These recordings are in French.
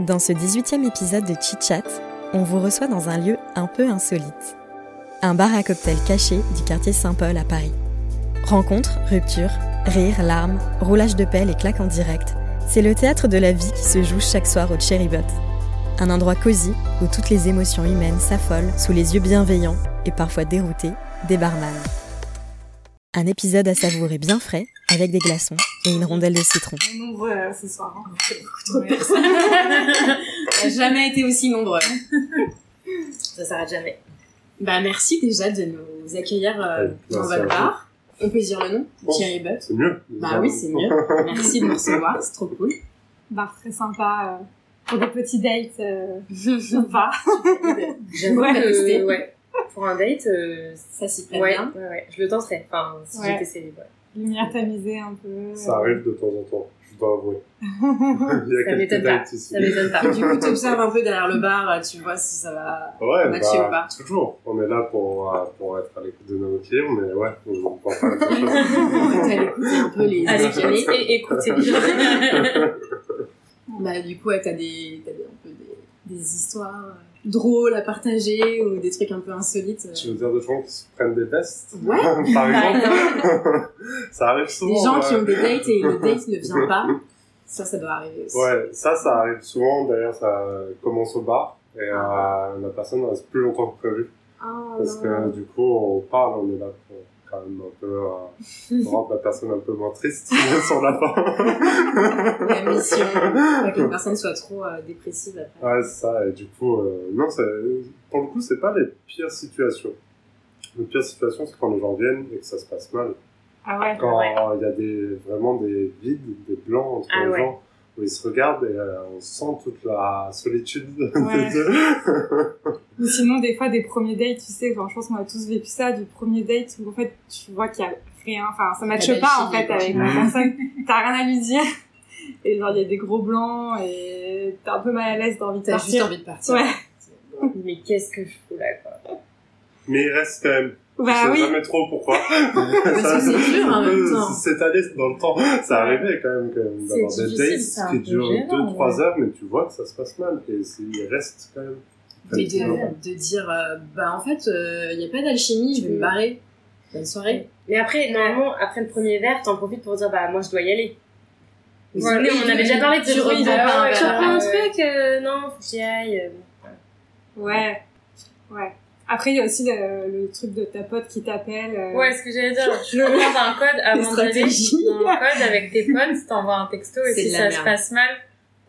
Dans ce 18e épisode de Chit Chat, on vous reçoit dans un lieu un peu insolite. Un bar à cocktail caché du quartier Saint-Paul à Paris. Rencontres, ruptures, rires, larmes, roulage de pelle et claques en direct, c'est le théâtre de la vie qui se joue chaque soir au Cherry Bot. Un endroit cosy où toutes les émotions humaines s'affolent sous les yeux bienveillants et parfois déroutés des barman. Un épisode à savourer bien frais, avec des glaçons et une rondelle de citron. On est nombreux euh, ce soir. Hein. beaucoup trop de personnes. On n'a jamais été aussi nombreux. Ça s'arrête jamais. Bah merci déjà de nous accueillir euh, dans votre bar. On peut dire le nom Bon. Thierry Butt. C'est mieux. Bah oui, c'est mieux. Merci de nous recevoir, c'est trop cool. Bar très sympa euh, pour des petits dates. Euh, sympa. J'avoue Ouais. que ouais. Pour un date, euh, ça s'y prête ouais, bien. ouais, ouais, je le tenterais. Enfin, si Ouais. j'étais célibataire. Lumière tamisée un peu. Ça arrive de temps en temps, je dois avouer. Il y a Ça m'étonne pas. ici. Ça m'étonne pas. Du coup, tu observes un peu derrière le bar, euh, tu vois si ça va. Ouais, Mathieu ou pas bah, toujours. On est là pour, euh, pour être à l'écoute de nos clients, mais ouais, on ne pas à écouté un peu les Allez, et écoutez. Bah, du coup, ouais, t'as des, t'as des, un peu des, des histoires euh, drôles à partager ou des trucs un peu insolites. euh. Tu veux dire des gens qui se prennent des vestes Ouais, Par par exemple? Ça arrive souvent. Des gens ouais. qui ont des dates et le date ne vient pas. Ça, ça doit arriver aussi. Ouais, ça, ça arrive souvent. D'ailleurs, ça commence au bar et euh, la personne reste plus longtemps que prévu. Ah, Parce non. que du coup, on parle, on est là quand même un peu euh, rendre la personne un peu moins triste sur la fin. La mission, pas qu'une personne soit trop euh, dépressive après. Ouais, c'est ça. Et du coup, euh, non, c'est- pour le coup, c'est pas les pires situations. Les pires situations, c'est quand les gens viennent et que ça se passe mal. Ah ouais. Quand Ouais. il y a des, vraiment des vides, des blancs entre Ah les ouais. gens, où ils se regardent et euh, on sent toute la solitude Ouais. des deux. Ou sinon, des fois, des premiers dates, tu sais, genre, je pense qu'on a tous vécu ça, du premier date où en fait, tu vois qu'il y a rien, enfin, ça matche T'as de pas en fait avec la personne, t'as rien à lui dire. Et genre, il y a des gros blancs et t'es un peu mal à l'aise, t'as envie de T'as juste partir. envie de partir. Ouais. Mais qu'est-ce que je fous là, quoi? Mais il reste quand même. Bah je sais oui. jamais trop pourquoi. Parce que c'est dur en même temps. C'est allé dans le temps. Ça arrivait quand même, quand même d'avoir des dates qui durent gênant, 2-3 ouais. heures, mais tu vois que ça se passe mal. Et c'est- il reste quand même. Mais de, de dire, euh, bah en fait, il n'y a pas d'alchimie, je vais me Mm. barrer. Bonne soirée. Mais après, normalement, après le premier verre, t'en profites pour dire, bah, moi, je dois y aller. Ouais, on avait déjà parlé de ce truc un tu reprends un truc, euh, non, faut que j'y aille. euh. Ouais. Ouais. Après, il y a aussi le, le truc de ta pote qui t'appelle. euh, Ouais, ce que j'allais dire, tu me demandes un code avant d'aller dans le code avec tes potes, t'envoies un texto et si ça se passe mal,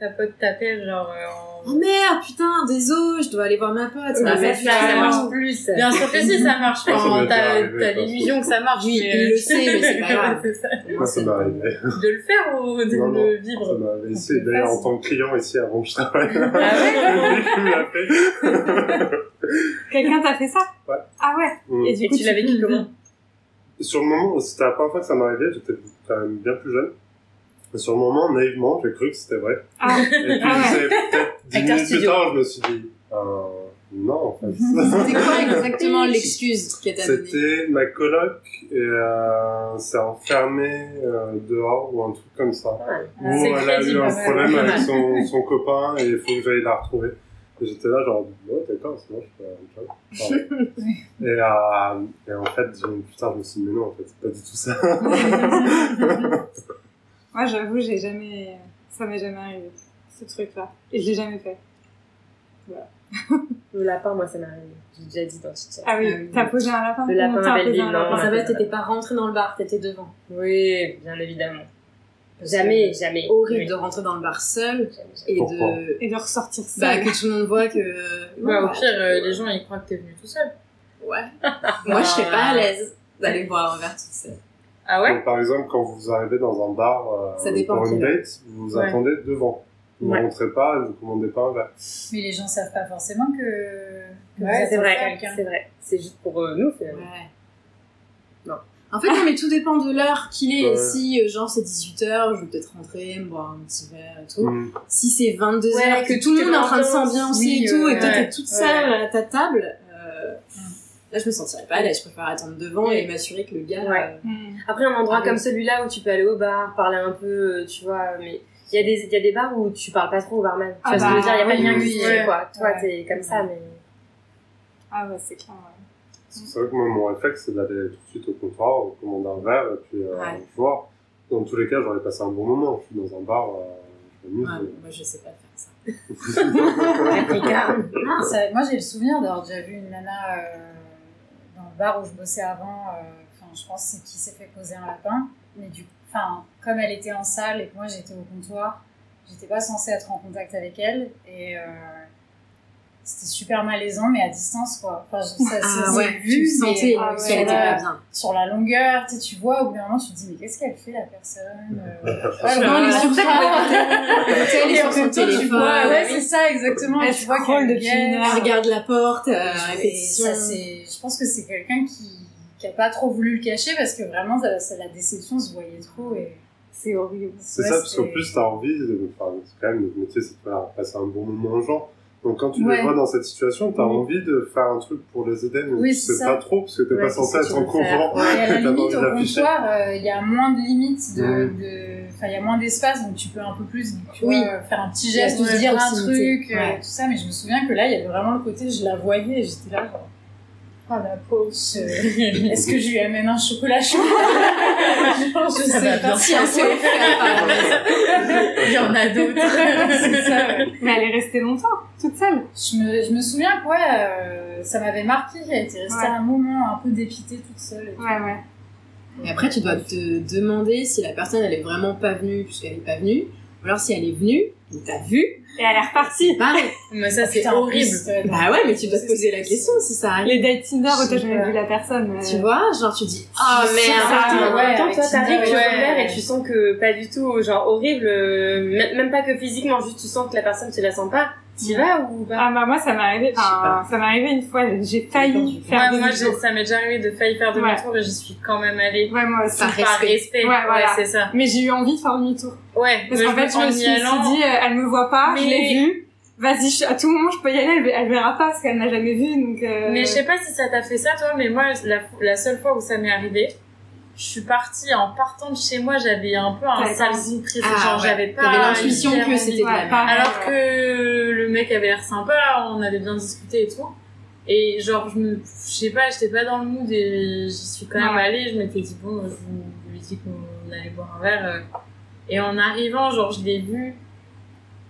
ta pote t'appelle genre euh, en... Oh merde, putain, désolé, je dois aller voir ma pote. Ça fait ça, ça marche plus. ça. Bien sûr que si, ça marche. Ça Enfin, m'est déjà t'as arrivé, pas l'illusion que ça marche. Oui, mais, il le sait, mais c'est pas grave. ça. Moi, ça m'est arrivé. De le faire ou de Non, non, le Ça vivre? m'avait essayé d'ailleurs en tant que client ici avant que je travaille. Ah fait. Quelqu'un t'a fait ça? Ouais. Ah ouais? Mm. Et du Et coup, tu l'as vécu comment? Sur le moment, c'était la première fois que ça m'arrivait, j'étais quand même bien plus jeune. Sur le moment, naïvement, j'ai cru que c'était vrai. Ah, Et puis, Ah ouais. peut-être 10 Acteur minutes plus tard, je me suis dit, euh, non, en fait. C'était quoi exactement l'excuse qu'elle t'a donnée C'était ma coloc et euh, s'est enfermée euh, dehors ou un truc comme ça. Où c'est elle a eu un ouais. problème avec son, son copain et il faut que j'aille la retrouver. Et j'étais là genre, ouais d'accord, c'est bon, je fais un job. et, euh, et en fait, j'ai- putain, je me suis dit, mais non, en fait, c'est pas du tout ça. Moi, j'avoue, j'ai jamais. Ça m'est jamais arrivé, ce truc-là. Et je l'ai jamais fait. Le lapin, moi, ça m'est arrivé. J'ai déjà dit dans Chitchat. Ah oui, Euh, t'as posé un lapin le lapin à posé Belleville, un non. lapin Ça va, t'étais pas rentré dans le bar, t'étais devant. Oui, bien évidemment. Jamais, jamais. Horrible Oui. de rentrer dans le bar seul et Pourquoi de. Et de ressortir ça. Bah, que tout le monde voit que. Bah, Non, au pire, euh, les gens ils croient que t'es venu tout seul. Ouais. Moi, je serais pas à l'aise d'aller boire un verre toute seule. Ah ouais Donc, par exemple, quand vous arrivez dans un bar euh, Ça dépend pour une date, vous vous Ouais. attendez devant. Vous Ouais. ne rentrez pas, vous commandez pas un verre. Mais les gens savent pas forcément que, que vous Ouais, êtes c'est vrai, quelqu'un. c'est vrai. C'est juste pour euh, nous, finalement. Ouais. Non. En fait, non, mais tout dépend de l'heure qu'il est. Ouais. Si, euh, genre, c'est 18h, je vais peut-être rentrer, me boire un petit verre et tout. Mm. Si c'est 22h, Ouais, que que tout le monde est en train de s'ambiancer Oui, et tout, ouais, et toi ouais. t'es toute Ouais. seule à ta table, là, je me sentirais pas à l'aise. Je préfère attendre devant et m'assurer que le gars... Ouais. euh, Mm. Après, un endroit Ah, comme oui. celui-là où tu peux aller au bar, parler un peu, euh, tu vois, mais il y, a des- il y a des bars où tu parles pas trop au barman. Tu Ah vois ce que je veux bah, dire? Il y a pas de lien ouais. quoi. Toi, Ouais. t'es comme ça, mais... Ah ouais, c'est clair, ouais. C'est vrai que moi, mon réflexe, c'est d'aller tout de suite au comptoir, commander un verre, et puis euh, Ouais. voir. Dans tous les cas, j'aurais passé un bon moment. Je suis dans un bar, euh, je m'amuse. ouais, moi, je sais pas faire ça. Non, ça- moi j'ai le souvenir d'avoir déjà vu une nana euh, bar où je bossais avant. euh, Enfin, je pense c'est qui s'est fait poser un lapin. Mais du enfin, comme elle était en salle et que moi j'étais au comptoir, j'étais pas censée être en contact avec elle et euh, c'était super malaisant, mais à distance quoi. Enfin, ça, ça Ah s'est ouais, vu, tu mais, sentais ah ouais, sur, la, pas bien. sur la longueur, tu sais, tu vois, au bout d'un moment, tu te dis, mais qu'est-ce qu'elle fait la personne euh, ouais, Non, elle est ouais, sur son téléphone. vois, ouais, c'est ça, exactement. Elle tu vois qu'elle depuis guette. une heure. Elle regarde la porte, euh, Et ça, c'est, je pense que c'est quelqu'un qui, qui a pas trop voulu le cacher parce que vraiment, ça, ça- la déception se voyait trop et C'est horrible. C'est Ouais, ça, parce qu'en plus, t'as envie, de, enfin, c'est quand même, le métier, c'est de faire passer un bon moment aux gens. Donc quand tu Ouais. les vois dans cette situation, t'as Oui. envie de faire un truc pour les aider, mais Oui, tu c'est sais ça. pas trop, parce que t'es Ouais, pas censé être faire. courant. Et à la limite, au comptoir, euh, il y a moins de limites de, de- enfin, il y a moins d'espace, donc tu peux un peu plus, tu Oui. vois, faire un petit geste, dire un truc, euh, Ouais. tout ça, mais je me souviens que là, il y avait vraiment le côté, je la voyais et j'étais là, genre, ah, la pauvre, est-ce que je lui amène un chocolat chaud? Je Ça sais pas. Si, un Il y en a d'autres. C'est ça, ouais. Mais elle est restée longtemps, toute seule. Je me, je me souviens que ouais, euh, ça m'avait marqué, elle était restée Ouais. un moment un peu dépitée toute seule. et tout. Ouais, ouais. Et après, tu dois te demander si la personne, elle est vraiment pas venue puisqu'elle est pas venue. Ou alors si elle est venue, et t'as vu, Et elle est repartie. pareil. Mais ça, c'est horrible. Bah ouais, mais tu dois te poser la question si ça arrive. Les dates Tinder où t'as jamais vu la personne. Tu vois, genre tu dis, ah sais merde. ça, En ouais, même temps, avec toi, t'arrives, tu ouais. repères et tu sens que pas du tout, genre horrible, euh, même même pas que physiquement, juste tu sens que la personne, tu la sens pas. T'y vas ou pas? Ah bah moi ça m'est arrivé, enfin ça m'est arrivé une fois, j'ai failli faire Ouais, moi, ça m'est déjà arrivé de faillir faire Ouais. demi-tour et j'y suis quand même allée. Ouais moi aussi. Par Par respect. respect. Ouais, voilà. c'est ça. Mais j'ai eu envie de faire demi-tour. Ouais, Parce qu'en fait je me suis allant- dit, euh, elle me voit pas, je l'ai vue. Vas-y, je- à tout moment je peux y aller, elle, elle verra pas parce qu'elle m'a jamais vue donc. euh, Mais je sais pas si ça t'a fait ça, toi, mais moi, la, la seule fois où ça m'est arrivé, je suis partie, en partant de chez moi, j'avais un peu un pas envie. surprise. Ah, genre, ouais. j'avais pas. T'avais l'intuition que c'était pareil, Alors que le mec avait l'air sympa, on avait bien discuté et tout. Et genre, je me, je sais pas, j'étais pas dans le mood et j'y suis quand même Ouais. allée. Je m'étais dit, bon, je lui ai dit qu'on allait boire un verre. euh. Et en arrivant, genre, je l'ai vu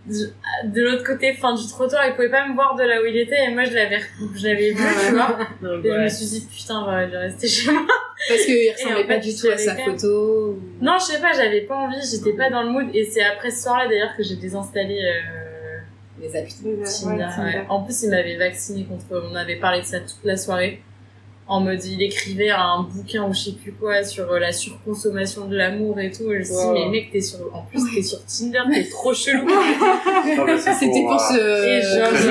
de, l'autre côté, fin du trottoir. Il pouvait pas me voir de là où il était et moi, je l'avais, je l'avais vu, tu vois. Donc, Et je me suis dit, putain, j'aurais dû rester chez moi. Parce qu'il ressemblait pas fait, du tout à sa photo. ou- Non, je sais pas, j'avais pas envie, j'étais pas dans le mood. Et c'est après ce soir-là, d'ailleurs, que j'ai désinstallé euh, Les applis. Ouais, ouais. En plus, il m'avait vacciné contre. On avait parlé de ça toute la soirée. En mode, il écrivait un bouquin ou je sais plus quoi sur euh, la surconsommation de l'amour et tout. Et je me suis dit, mais mec, t'es sur. En plus, t'es sur Tinder, t'es trop chelou. C'était pour euh, Et genre, je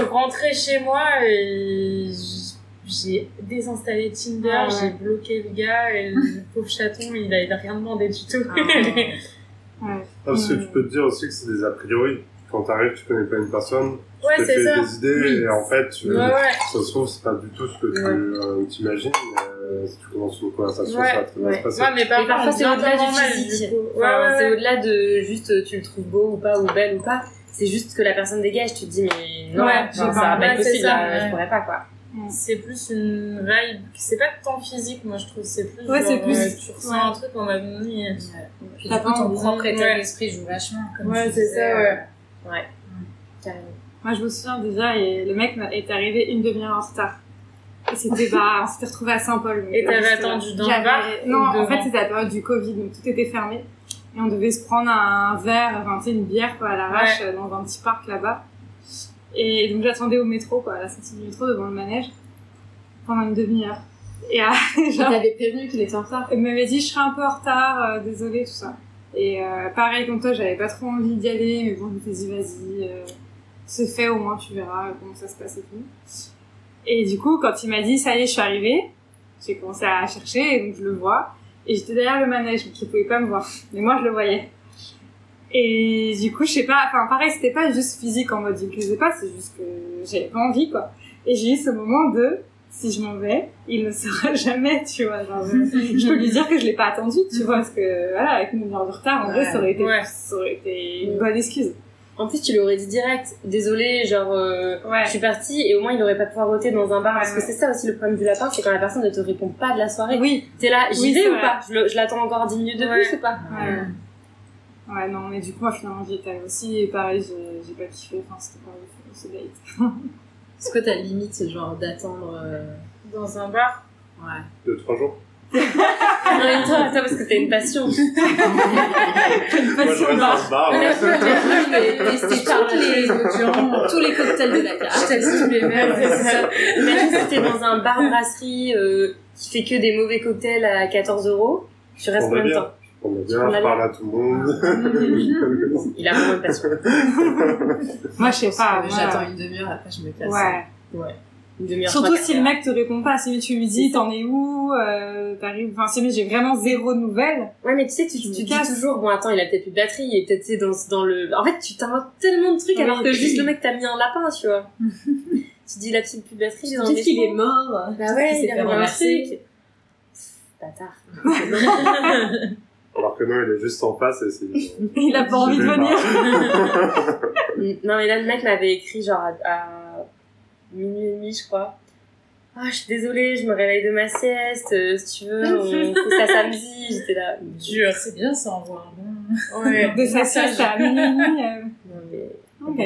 ouais. rentrée chez moi et j'ai désinstallé Tinder, Ah ouais. j'ai bloqué le gars et le pauvre chaton, il a, il a rien demandé du tout. Ah. Ouais. Ah, parce que tu peux te dire aussi que c'est des a priori. Quand t'arrives, tu connais pas une personne, ouais, tu te fais ça. des idées, Oui. et en fait, tu, Ouais, ouais. ça se trouve, c'est pas du tout ce que tu Ouais. euh, t'imagines, euh, si tu commences une conversation, Ouais, ça va très bien ouais. se passer. Ouais, mais Et parfois, on c'est au-delà du mal, physique. Ouais, Enfin, ouais, c'est ouais. au-delà de juste tu le trouves beau ou pas, ou belle ou pas. C'est juste que la personne dégage, tu te dis, mais non, Ouais, je ça va pas. être Ouais, possible, ça, là, ouais. je pourrais pas, quoi. C'est plus une vibe, c'est pas tant physique, moi je trouve, c'est plus. Ouais, c'est genre, plus- euh, tu ressens ouais. un truc en mode. mm, Puis T'as du coup, pas ton propre état Ouais. d'esprit joue vachement. Comme Ouais, tu c'est ça, euh, ouais. Carrément. Moi, je me souviens déjà, et le mec est arrivé une demi-heure en retard. Et c'était, bah, on s'était retrouvés à Saint-Paul. Et t'avais euh, attendu dans le bar Non, en fait, c'était la période du Covid, donc tout était fermé. Et on devait se prendre un verre, enfin, tu sais, une bière, quoi, à l'arrache, dans un petit parc là-bas. Et donc, j'attendais au métro, quoi, à la sortie du métro, devant le manège, pendant une demi-heure. Et, euh, Tu genre, t'avais prévenu qu'il était en retard. il m'avait dit, je serai un peu en retard, euh, désolé, tout ça. Et euh, pareil comme toi, j'avais pas trop envie d'y aller, mais bon, je me suis dit, vas-y, euh, c'est fait, au moins tu verras comment ça se passe et tout. Et du coup, quand il m'a dit, ça y est, je suis arrivée, j'ai commencé à chercher, et donc je le vois. Et j'étais derrière le manège, donc il pouvait pas me voir. Mais moi, je le voyais. Et du coup, je sais pas, enfin pareil, c'était pas juste physique en mode il me pas, c'est juste que j'avais pas envie, quoi. Et j'ai eu ce moment de, si je m'en vais, il ne saura jamais, tu vois. Genre, je peux lui dire que je l'ai pas attendu, tu vois, parce que voilà, avec une heure de retard, en vrai, ça aurait été, Ouais. ça aurait été une bonne excuse. En plus, tu l'aurais dit direct. Désolé, genre, euh, Ouais. je suis partie et au moins il n'aurait pas pouvoir voter dans un bar. Parce que c'est ça aussi le problème du lapin, c'est quand la personne ne te répond pas de la soirée. Oui. T'es là, j'y Oui, vais ou vrai. pas? Je, le- je l'attends encore 10 minutes de plus ou pas? Ouais. Ouais, non, mais du coup, moi, finalement, j'y étais aussi, et pareil, j'ai pas kiffé, enfin, c'était pas ouf, ce date. Est-ce que ta limite, c'est genre d'attendre. euh, Dans un bar. Ouais. Deux, trois jours. Non, mais toi, toi, parce que t'as une passion. Moi, je reste dans ce bar. ouais. Je tester toutes les, tous les cocktails de la carte. tous les mêmes. C'est ça. Imagine si t'es dans un bar brasserie euh, qui fait que des mauvais cocktails à 14 euros. Tu restes combien de temps On est On bien, je parle à tout le monde. Il a vraiment une passion. Moi, je sais pas, J'attends une demi-heure, après je me casse. Ouais. Une demi-heure. Surtout si le mec te répond pas, si tu lui dis t'en es où, euh, t'arrives, enfin si j'ai vraiment zéro nouvelle. Ouais, mais tu sais, tu, tu me dis toujours, bon, attends, il a peut-être plus de batterie, il est peut-être tu sais, dans, dans le. En fait, tu t'inventes tellement de trucs Oui. alors que juste le mec t'a mis un lapin, tu vois. tu dis, la petite plus de batterie, il Peut-être des qu'il est mort. Bah ouais, il fait a un renverser. truc. Bâtard. Alors que non, il est juste en face et c'est. Il a pas envie de venir. non, mais là, le mec m'avait écrit genre à, à minuit et demi, je crois. Ah, je suis désolée, je me réveille de ma sieste, euh, si tu veux, on fait ça samedi. J'étais là, dur. C'est bien, ça envoie un. Ouais. De sa sieste à minuit. euh. Non, mais. Ok.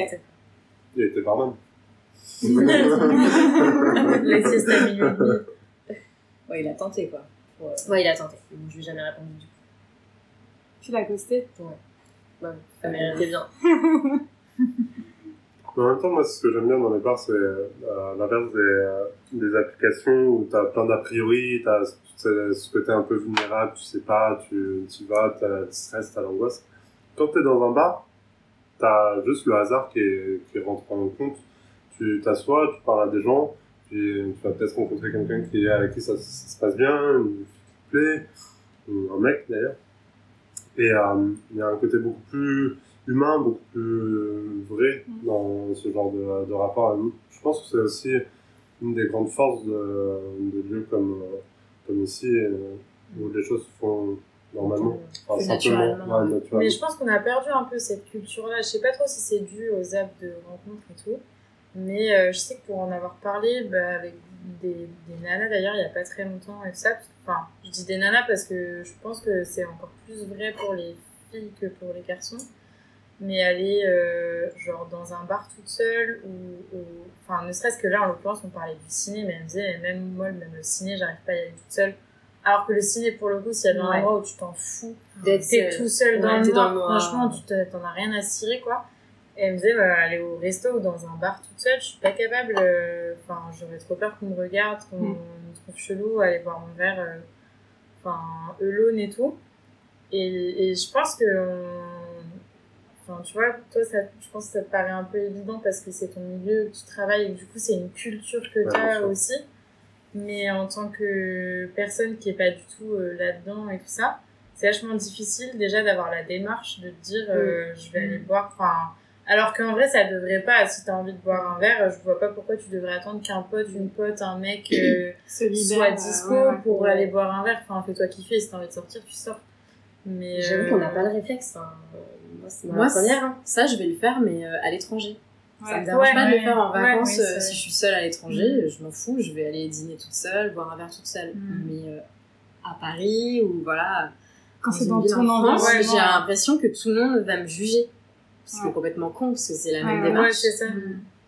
Il était barman. Les siestes à minuit et demi. Ouais, il a tenté quoi. Pour, euh, Ouais, il a tenté. Je lui ai jamais répondu du coup. Tu l'as ghosté. Ouais, ça méritait bien. Mais en même temps, moi, ce que j'aime bien dans les bars, c'est euh, l'inverse des, euh, des applications où t'as plein d'a priori, t'as ce ce côté un peu vulnérable, tu sais pas, tu y vas, t'as le stress, t'as l'angoisse. Quand t'es dans un bar, t'as juste le hasard qui, est, qui rentre en compte. Tu t'assois, tu parles à des gens, puis tu vas peut-être rencontrer quelqu'un qui, avec qui ça, ça se passe bien, une fille qui te plaît, ou un mec d'ailleurs. Et euh, il y a un côté beaucoup plus humain, beaucoup plus vrai dans ce genre de, de rapport. Je pense que c'est aussi une des grandes forces de, de lieux comme, euh, comme ici, euh, où les choses se font normalement. Enfin, naturellement, Ouais, ouais. naturellement. Mais je pense qu'on a perdu un peu cette culture-là. Je sais pas trop si c'est dû aux apps de rencontres et tout. Mais euh, je sais que pour en avoir parlé bah, avec des, des nanas d'ailleurs il y a pas très longtemps et tout ça, parce enfin je dis des nanas parce que je pense que c'est encore plus vrai pour les filles que pour les garçons. Mais aller euh, genre dans un bar toute seule ou, ou- enfin ne serait-ce que là en l'occurrence on parlait du ciné mais elle me disait même moi même le ciné j'arrive pas à y aller toute seule. Alors que le ciné pour le coup s'il y a bien un endroit où tu t'en fous D'être seul. tout seul dans, le noir, dans le noir. franchement, tu te- t'en as rien à cirer, quoi. Et elle me disait, bah, aller au resto ou dans un bar toute seule, je suis pas capable, euh, enfin, j'aurais trop peur qu'on me regarde, qu'on Mm. me trouve chelou, aller boire mon verre, euh, enfin, alone et tout. Et, et je pense que, enfin, tu vois, toi, ça, je pense que ça te paraît un peu évident parce que c'est ton milieu, que tu travailles, et du coup, c'est une culture que tu as aussi. Mais en tant que personne qui est pas du tout euh, là-dedans et tout ça, c'est vachement difficile déjà d'avoir la démarche de te dire euh, je vais aller boire. Enfin, alors qu'en vrai, ça devrait pas. Si t'as envie de boire un verre, je vois pas pourquoi tu devrais attendre qu'un pote, une pote, un mec euh, soit dispo ouais, ouais. pour aller boire un verre. Enfin, fais-toi kiffer. Si t'as envie de sortir, tu sors. Mais J'avoue euh, qu'on n'a pas le réflexe. hein. Moi, c'est ma Moi, première. hein. Ça, je vais le faire, mais euh, à l'étranger. Ça me dérange Ouais, pas de le faire en ouais, vacances. oui, euh, si je suis seule à l'étranger, je m'en fous. Je vais aller dîner toute seule, boire un verre toute seule. Mm. Mais euh, à Paris ou voilà. Quand c'est dans ton en France, environnement. j'ai l'impression que tout le monde va me juger. Ce qui est Ouais. complètement con, parce que c'est la même démarche. ouais, c'est ça.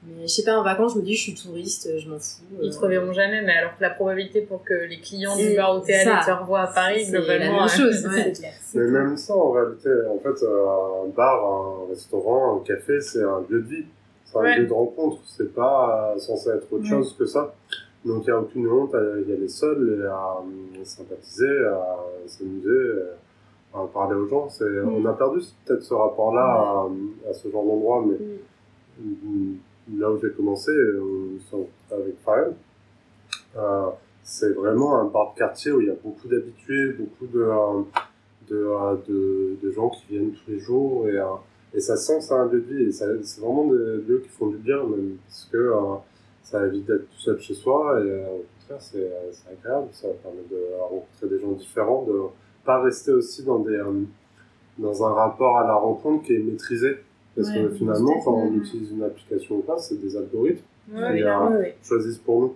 Mais je sais pas, en vacances, je me dis, je suis touriste, je m'en fous. Ils euh, te reverront jamais, mais alors que la probabilité pour que les clients du C'est bar allé ça. te revoient à Paris, c'est la globalement. même chose. c'est ouais. clair. Mais même ça, en réalité, en fait, un bar, un restaurant, un café, c'est un lieu de vie. C'est un Ouais. lieu de rencontre. C'est pas euh, censé être autre Ouais. chose que ça. Donc, il n'y a aucune honte à y aller seul et à euh, sympathiser, à s'amuser, euh, parler aux gens. C'est, On a perdu peut-être ce rapport-là à, à ce genre d'endroit, mais mm, là où j'ai commencé, euh, avec Faël, euh, c'est vraiment un bar de quartier où il y a beaucoup d'habitués, beaucoup de, euh, de, de, de, gens qui viennent tous les jours et, et ça sent ça un lieu de vie et c'est vraiment des lieux qui font du bien même parce que ça évite d'être tout seul chez soi et au contraire c'est agréable, ça permet de rencontrer des gens différents, de pas rester aussi dans des dans un rapport à la rencontre qui est maîtrisé. Parce que finalement quand on utilise une application ou pas c'est des algorithmes ouais, qui choisissent pour nous.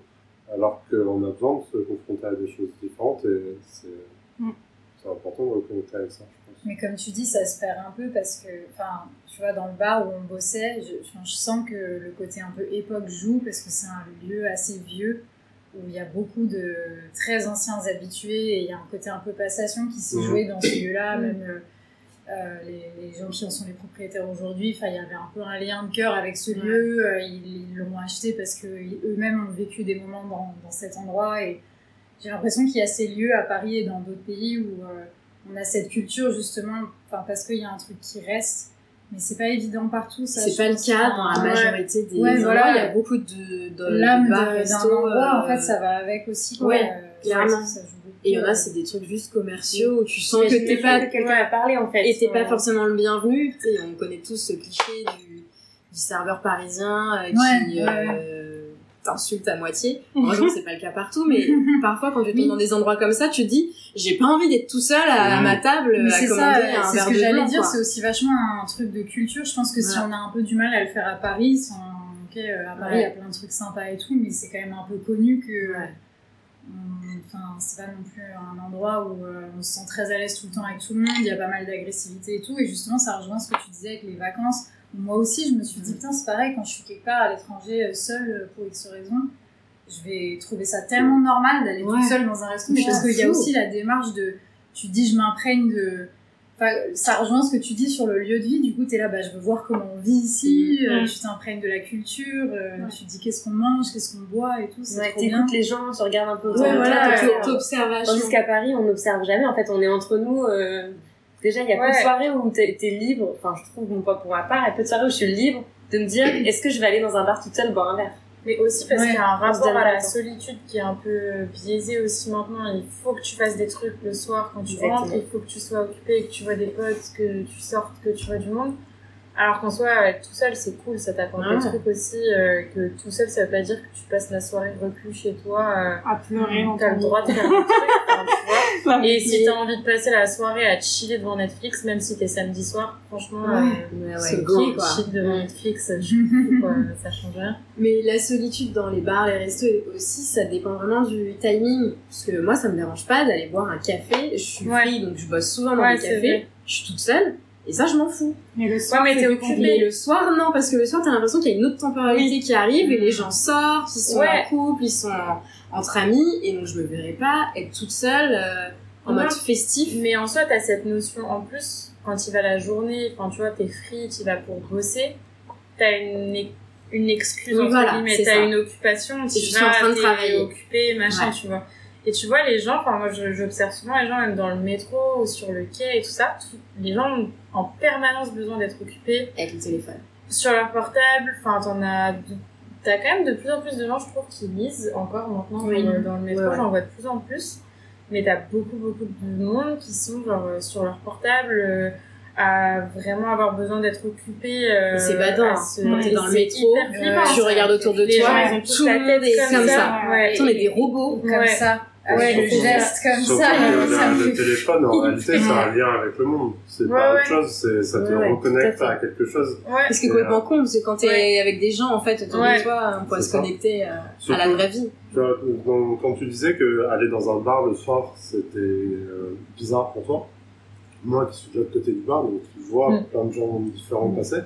Alors qu'on a besoin de se confronter à des choses différentes et c'est mm. important de reconnecter avec ça, je pense. Mais comme tu dis, ça se perd un peu parce que, enfin, tu vois, dans le bar où on bossait, je, je sens que le côté un peu époque joue parce que c'est un lieu assez vieux où il y a beaucoup de très anciens habitués et il y a un côté un peu passation qui s'est mm. joué dans ce lieu-là, mm. même. Euh, euh, les, les, gens qui en sont les propriétaires aujourd'hui, enfin, il y avait un peu un lien de cœur avec ce lieu. Euh, ils l'ont acheté parce que eux-mêmes ont vécu des moments dans, dans cet endroit. Et j'ai l'impression qu'il y a ces lieux à Paris et dans d'autres pays où euh, on a cette culture justement, enfin, parce qu'il y a un truc qui reste. Mais c'est pas évident partout. C'est pas le cas dans la majorité des ouais, voilà, il y a beaucoup de, de l'âme d'un endroit. En fait, ça va avec aussi. Quoi. Ouais, clairement. Ça et il y en a, c'est des trucs juste commerciaux où tu sens que t'es pas quelqu'un à parler en fait. Et t'es pas forcément le bienvenu. sais on connaît tous ce cliché du, du serveur parisien euh, qui euh, t'insulte à moitié. Heureusement, c'est pas le cas partout, mais parfois quand tu tombes dans des endroits comme ça, tu te dis, j'ai pas envie d'être tout seul à, ma table à commander ça, un C'est ce que j'allais dire, c'est aussi vachement un truc de culture. Je pense que si on a un peu du mal à le faire à Paris, ok, euh, à Paris il y a plein de trucs sympas et tout, mais c'est quand même un peu connu que Enfin, c'est pas non plus un endroit où euh, on se sent très à l'aise tout le temps avec tout le monde, il y a pas mal d'agressivité et tout, et justement, ça rejoint ce que tu disais avec les vacances. Moi aussi, je me suis dit, putain, c'est pareil, quand je suis quelque part à l'étranger, euh, seule, euh, pour X raison, je vais trouver ça tellement normal d'aller toute seule dans un restaurant, parce qu'il y a aussi la démarche de, tu dis, je m'imprègne de, ça rejoint ce que tu dis sur le lieu de vie. Du coup, tu es là, bah, je veux voir comment on vit ici. Mm. Euh, tu t'imprègnes de la culture. Euh, tu dis qu'est-ce qu'on mange, qu'est-ce qu'on boit et tout. C'est ouais, t'écoutes les gens, tu regardes un peu autour ouais, voilà, t'observes Tandis qu'à Paris, on n'observe jamais. En fait, on est entre nous. Euh... Déjà, il y a peu de soirées où t'es es libre. Enfin, je trouve, mon pas pour ma part, il y a peu de soirées où je suis libre de me dire, est-ce que je vais aller dans un bar toute seule boire un verre? Mais aussi parce qu'il y a un rapport à la solitude qui est un peu biaisé aussi maintenant. Il faut que tu fasses des trucs le soir quand tu rentres, il faut que tu sois occupé, que tu vois des potes, que tu sortes, que tu vois du monde. Alors qu'en soi, être tout seul, c'est cool, ça t'apporte des trucs aussi, euh, que tout seul, ça veut pas dire que tu passes la soirée reclus chez toi. Euh, à pleurer. T'as le droit de faire des trucs, tu vois. Et si t'as envie de passer la soirée à chiller devant Netflix, même si t'es samedi soir, franchement, ouais. Euh, c'est cool. Chill devant Netflix, je quoi, ça change rien. Mais la solitude dans les bars, les restos aussi, ça dépend vraiment du timing. Parce que moi, ça me dérange pas d'aller boire un café. Je suis free, donc je bosse souvent dans les cafés. Je suis toute seule et ça, je m'en fous. Mais le soir, ouais, mais t'es occupé. Le soir, non, parce que le soir, t'as l'impression qu'il y a une autre temporalité qui arrive et les gens sortent, ils sont en couple, ils sont entre amis, et donc je me verrais pas être toute seule euh, en mode festif. Mais en soi, t'as cette notion en plus, quand tu vas la journée, quand tu vois, t'es free, tu vas pour bosser, t'as une, une excuse, voilà, mais t'as une occupation, tu vas, en train de travailler. occupé, machin, tu vois. Et tu vois, les gens, enfin, moi, j'observe souvent les gens, même dans le métro ou sur le quai et tout ça, les gens ont en permanence besoin d'être occupés. Avec le téléphone. Sur leur portable, enfin, t'en as, t'as quand même de plus en plus de gens, je trouve, qui lisent encore maintenant dans, le, métro, j'en vois de plus en plus. Mais t'as beaucoup, beaucoup de monde qui sont, genre, euh, sur leur portable, euh, à vraiment avoir besoin d'être occupé. Euh, c'est badant. Quand t'es dans le métro, tu regardes autour de toi, tout le monde est comme ça. Ouais. Tout est des robots comme ça. Ouais, le geste comme ça. le, téléphone, en réalité, c'est un lien avec le monde. C'est pas autre chose, ça te reconnecte à, quelque chose. Parce que complètement con, c'est quand t'es avec des gens, en fait, autour de toi, on peut se connecter à, la vraie vie. quand tu disais que aller dans un bar le soir, c'était euh, bizarre pour toi, moi qui suis de l'autre côté du bar, donc tu vois mm. plein de gens différents mm. passer,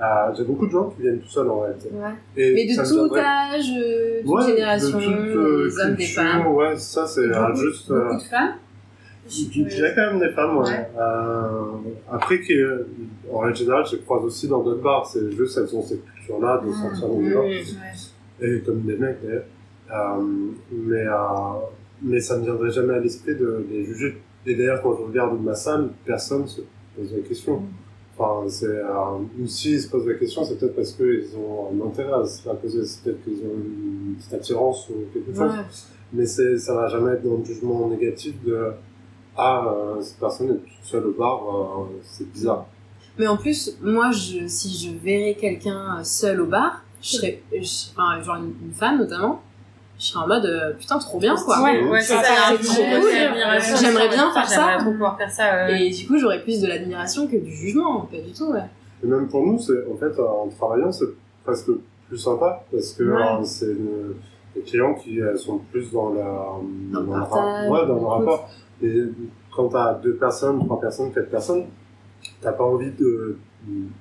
euh, j'ai beaucoup de gens qui viennent tout seuls en réalité. Ouais. Mais de tout âge, euh, toute génération, euh, des hommes, des femmes. Ouais, ça c'est beaucoup, juste. Beaucoup de femmes je dirais quand même des femmes, ouais. Euh, après, qui, en règle générale, je croise aussi dans d'autres bars. C'est juste, elles ont cette culture-là de mmh. sortir dans les. Et comme des mecs, d'ailleurs. Euh, mais, euh, mais ça ne viendrait jamais à l'esprit de les juger Et d'ailleurs, quand je regarde ma salle, personne se pose la question. Enfin, c'est, euh, s'ils se posent la question, c'est peut-être parce qu'ils ont un intérêt à se la poser, c'est peut-être qu'ils ont une petite attirance ou quelque chose. Ouais. Mais c'est, ça va jamais être dans le jugement négatif de ah, euh, cette personne est toute seule au bar, euh, c'est bizarre. Mais en plus, moi, je, si je verrais quelqu'un seul au bar, je serais, je- enfin, genre une, une femme notamment, je serais en mode euh, putain, trop bien quoi. Ouais, Ouais, c'est Ça, ça, c'est trop cool. J'aimerais bien faire ça. J'aimerais trop pouvoir faire ça. euh, Et du coup, j'aurais plus de l'admiration que du jugement, pas du tout, ouais. Et même pour nous, c'est, en fait, en travaillant, c'est presque plus sympa parce que Ouais. euh, c'est une- des clients qui euh, sont plus dans la, Dans le ra- ouais, dans le rapport. Et quand t'as deux personnes, trois personnes, quatre personnes, t'as pas envie de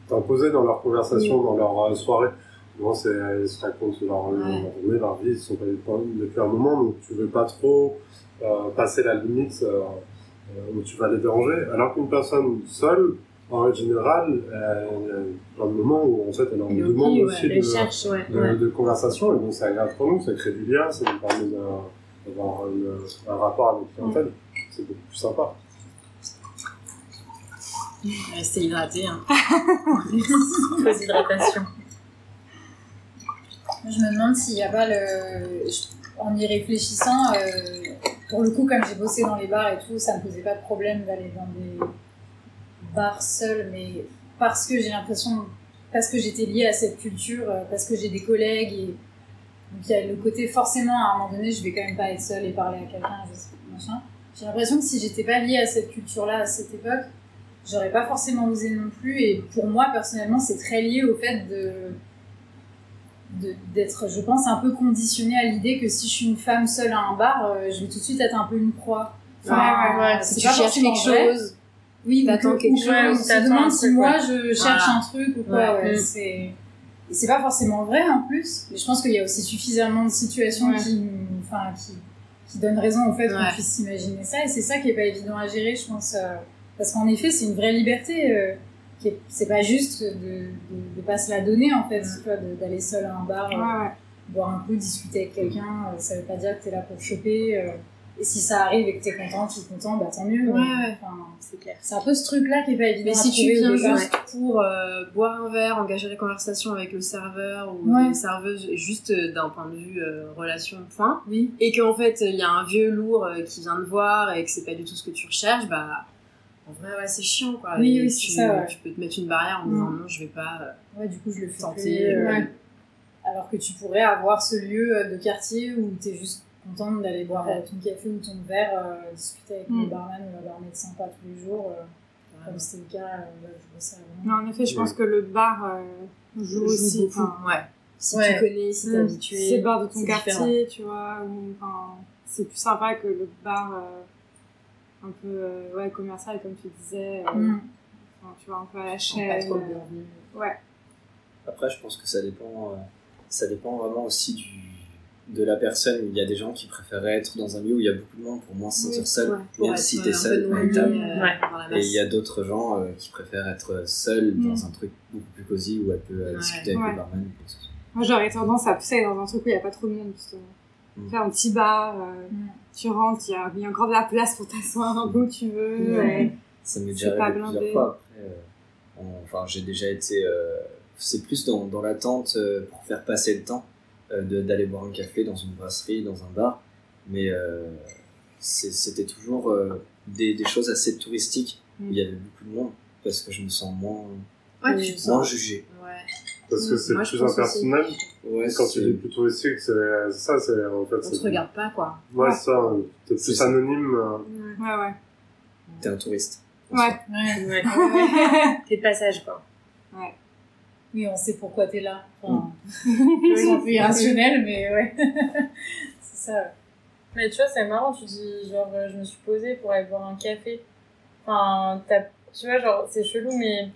t'imposer dans leur conversation, dans leur euh, soirée. Souvent, c'est, ils se racontent leur, Ouais. leur journée, leur vie, ils sont pas depuis un moment, donc tu veux pas trop euh, passer la limite euh, euh, où tu vas les déranger. Alors qu'une personne seule, en règle générale, euh, il y a plein de moments où en fait elle en demande aussi de, cherche, ouais. de, ouais. de conversation, et donc c'est agréable pour nous, ça crée du lien, ça nous permet d'avoir un rapport avec la clientèle. C'est beaucoup plus sympa. Rester hydraté, hein. Fausse hydratation. Je me demande s'il n'y a pas le. En y réfléchissant, euh, pour le coup, comme j'ai bossé dans les bars et tout, ça me posait pas de problème d'aller dans des bars seuls, mais parce que j'ai l'impression. Parce que j'étais liée à cette culture, euh, parce que j'ai des collègues et. Donc il y a le côté forcément à un moment donné, je vais quand même pas être seule et parler à quelqu'un, machin. J'ai l'impression que si j'étais pas liée à cette culture-là à cette époque, j'aurais pas forcément osé non plus. Et pour moi, personnellement, c'est très lié au fait de- d'être, je pense, un peu conditionnée à l'idée que si je suis une femme seule à un bar, euh, je vais tout de suite être un peu une proie. Ouais, ouais, ouais. c'est Si tu pas cherches quelque vrai. chose, Oui, ou T'attends que- quelque chose, on se demande si moi ouais. je cherche Voilà. un truc ou quoi. Ouais. Ouais, Mm. c'est c'est pas forcément vrai en plus. Mais je pense qu'il y a aussi suffisamment de situations Ouais. qui, enfin, qui, qui donnent raison au fait qu'on Ouais. puisse s'imaginer ça. Et c'est ça qui est pas évident à gérer, je pense. euh, parce qu'en effet, c'est une vraie liberté. euh, c'est pas juste de, de, de pas se la donner en fait, d'aller seul à un bar. euh, Ouais, ouais. boire un coup, discuter avec quelqu'un, euh, ça veut pas dire que t'es là pour choper. euh, et si ça arrive et que t'es content, tu es content, bah tant mieux. Ouais, ouais. enfin, c'est clair. c'est un peu ce truc-là qui est pas évident. Mais si tu viens juste pour euh, boire un verre, engager les conversations avec le serveur ou Ouais. une serveuse, juste euh, d'un point de vue euh, relation point, Oui. et qu'en fait il y a un vieux lourd qui vient te voir et que c'est pas du tout ce que tu recherches, bah en vrai ouais c'est chiant quoi. Oui, oui, tu, ça, ouais. tu peux te mettre une barrière en disant Mm. non je vais pas euh, Ouais, du coup, je le fais tenter. plus, euh, Alors que tu pourrais avoir ce lieu euh, de quartier où t'es juste contente d'aller boire Ouais. ton café ou ton verre, euh, discuter avec Mm. le barman ou la barmaid sympa tous les jours, euh, comme c'était le cas euh, où je bossais avant. En effet, je pense que le bar euh, joue aussi. beaucoup. enfin, Ouais. Si Ouais. tu connais, si t'es Mm. habitué. C'est le bar de ton quartier, tu vois, enfin, c'est plus sympa que le bar euh, un peu euh, ouais, commercial, comme tu disais, euh, Mm. enfin, tu vois, un peu à la Pas chaîne. bienvenu. Ouais. Après, je pense que ça dépend, euh, ça dépend vraiment aussi du, de la personne. Il y a des gens qui préféraient être dans un lieu où il y a beaucoup de monde pour moins se sentir Oui, seul, ouais, pour même si euh, t'es seul une table. euh, dans la Et il y a d'autres gens euh, qui préfèrent être seuls Mm. dans un truc beaucoup plus cosy où elle peut euh, Ouais. discuter avec Ouais. le barman. Moi, j'aurais tendance à pousser dans un truc où il n'y a pas trop de monde, justement. Mm. Faire un petit bar, euh, Mm. tu rentres, il y a, encore de la place pour t'asseoir un peu où tu veux. Ouais. et- Ça m'est déjà pas arrivé blindé. plusieurs fois. Après, euh, on- enfin, j'ai déjà été. euh, c'est plus dans, dans l'attente euh, pour faire passer le temps euh, de- d'aller boire un café dans une brasserie, dans un bar. Mais euh, c'est- c'était toujours euh, des, des choses assez touristiques où il y avait beaucoup de monde parce que je me sens moins, Ouais, tu te moins sens. jugé. Ouais. Parce que Mm. c'est Moi, plus pense aussi. impersonnel. Ouais, Quand tu dis plus touristique, c'est c'est ça, c'est en fait. On te regarde pas quoi. Ouais, Ouais. c'est ça. T'es C'est plus ça. anonyme. euh, Ouais, ouais. T'es un touriste. Ouais. Ouais. Ouais. T'es de passage, quoi. Oui, on sait pourquoi t'es là. Enfin, c'est un peu irrationnel, mais ouais. c'est ça. Mais tu vois, c'est marrant, tu dis, genre, euh, je me suis posée pour aller boire un café. Enfin, t'as- tu vois, genre, c'est chelou, mais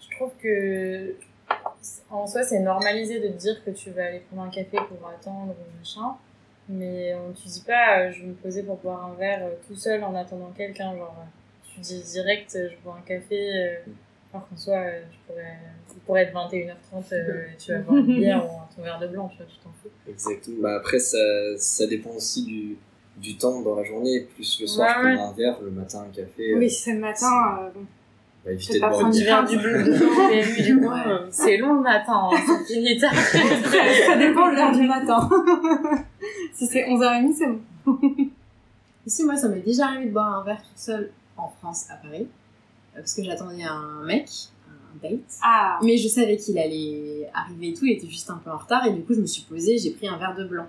je trouve que, en soi, c'est normalisé de te dire que tu vas aller prendre un café pour attendre ou machin. Mais on, tu dis pas, euh, je vais me poser pour boire un verre euh, tout seul en attendant quelqu'un. Genre, euh, tu dis direct, je bois un café. euh, alors qu'en soi, euh, je pourrais, il pourrait être 21h30, euh, et tu vas boire une bière ou un ton verre de blanc, tu vois, tu t'en fous. Exactement. Bah après, ça, ça dépend aussi du, du temps dans la journée, plus le soir, Ouais, prendre un verre, le matin, un café. Oui, si c'est le matin, euh, bon. Bah, éviter de pas boire prendre du pain. du bleu PMU, du coup, c'est long le matin, hein, c'est fini tard. ça dépend de l'heure du matin. si c'est 11h30, c'est bon. Ici, moi, ça m'est déjà arrivé de boire un verre toute seule en France, à Paris, euh, parce que j'attendais un mec, un date. Ah, Mais je savais qu'il allait arriver et tout, il était juste un peu en retard, et du coup, je me suis posée, j'ai pris un verre de blanc.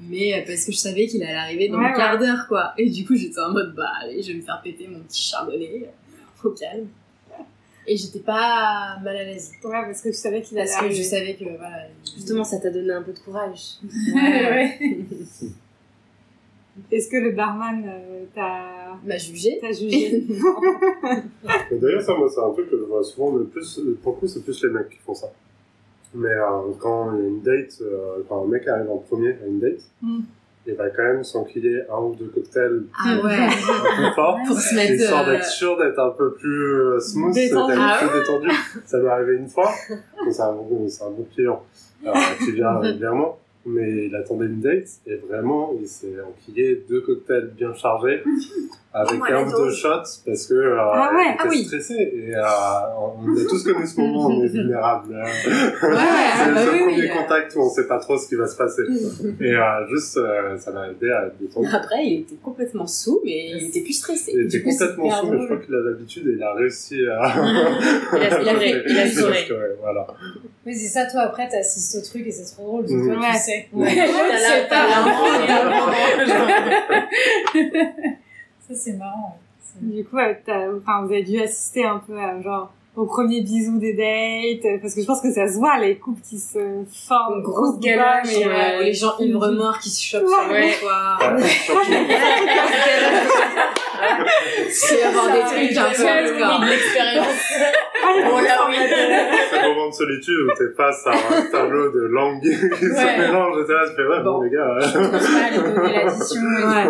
Mais euh, parce que je savais qu'il allait arriver dans Ouais, le quart d'heure, quoi. Et du coup, j'étais en mode, bah, allez, je vais me faire péter mon petit chardonnay, au calme. Et j'étais pas mal à l'aise. ouais, parce que tu savais qu'il allait Parce que je savais que, voilà. Justement, ça t'a donné un peu de courage. Ouais. Est-ce que le barman euh, t'a m'a jugé. t'a jugé D'ailleurs, ça, moi, c'est un truc que je vois souvent, le plus, pour le coup, c'est plus les mecs qui font ça. Mais euh, quand il y a une date, euh, quand un mec arrive en premier à une date, Mm. Il va quand même s'enquiller un ou deux cocktails Ah ouais. un peu forts, Pour se mettre. histoire euh, d'être sûr d'être un peu plus euh, smooth, d'être Détendu. Ah plus détendu. Ça m'est arrivé une fois, c'est un, bon- c'est un bon client euh, qui vient régulièrement, mais il attendait une date et vraiment il s'est enquillé deux cocktails bien chargés avec un ou deux shots parce que euh, Ah ouais, ah oui. stressé et euh, on a tous connu ce moment on est vulnérable. hein. Ouais, c'est ah bah le oui, premier oui. contact où on sait pas trop ce qui va se passer. et euh, juste euh, ça m'a aidé à être détendu. Après, il était complètement sous, mais il était plus stressé. Il était c'est complètement sous, mais je crois qu'il a l'habitude et il a réussi à. Il a- il a fait- il a C'est que, ouais, voilà. Oui, c'est ça, toi, après, t'assistes au truc et c'est trop drôle, toi, Ouais. tu sais. Ouais. T'as c'est la- Ça, c'est marrant. Du coup, euh, t'as- enfin, vous avez dû assister un peu à, genre, au premier bisou des dates, euh, parce que je pense que ça se voit, les couples qui se forment. Une grosse au galoche, bas, mais, ouais, euh, les gens ivres morts qui se chopent sur Ouais. le surtout- C'est avoir des trucs un peu l'expérience. Ah, On l'a, oui. ce moment de solitude où t'es face à un tableau de langues qui se Ouais. mélangent, et t'es là, tu fais ouais, bon, Bon. les gars. Je pense pas aller donner l'addition et Ouais.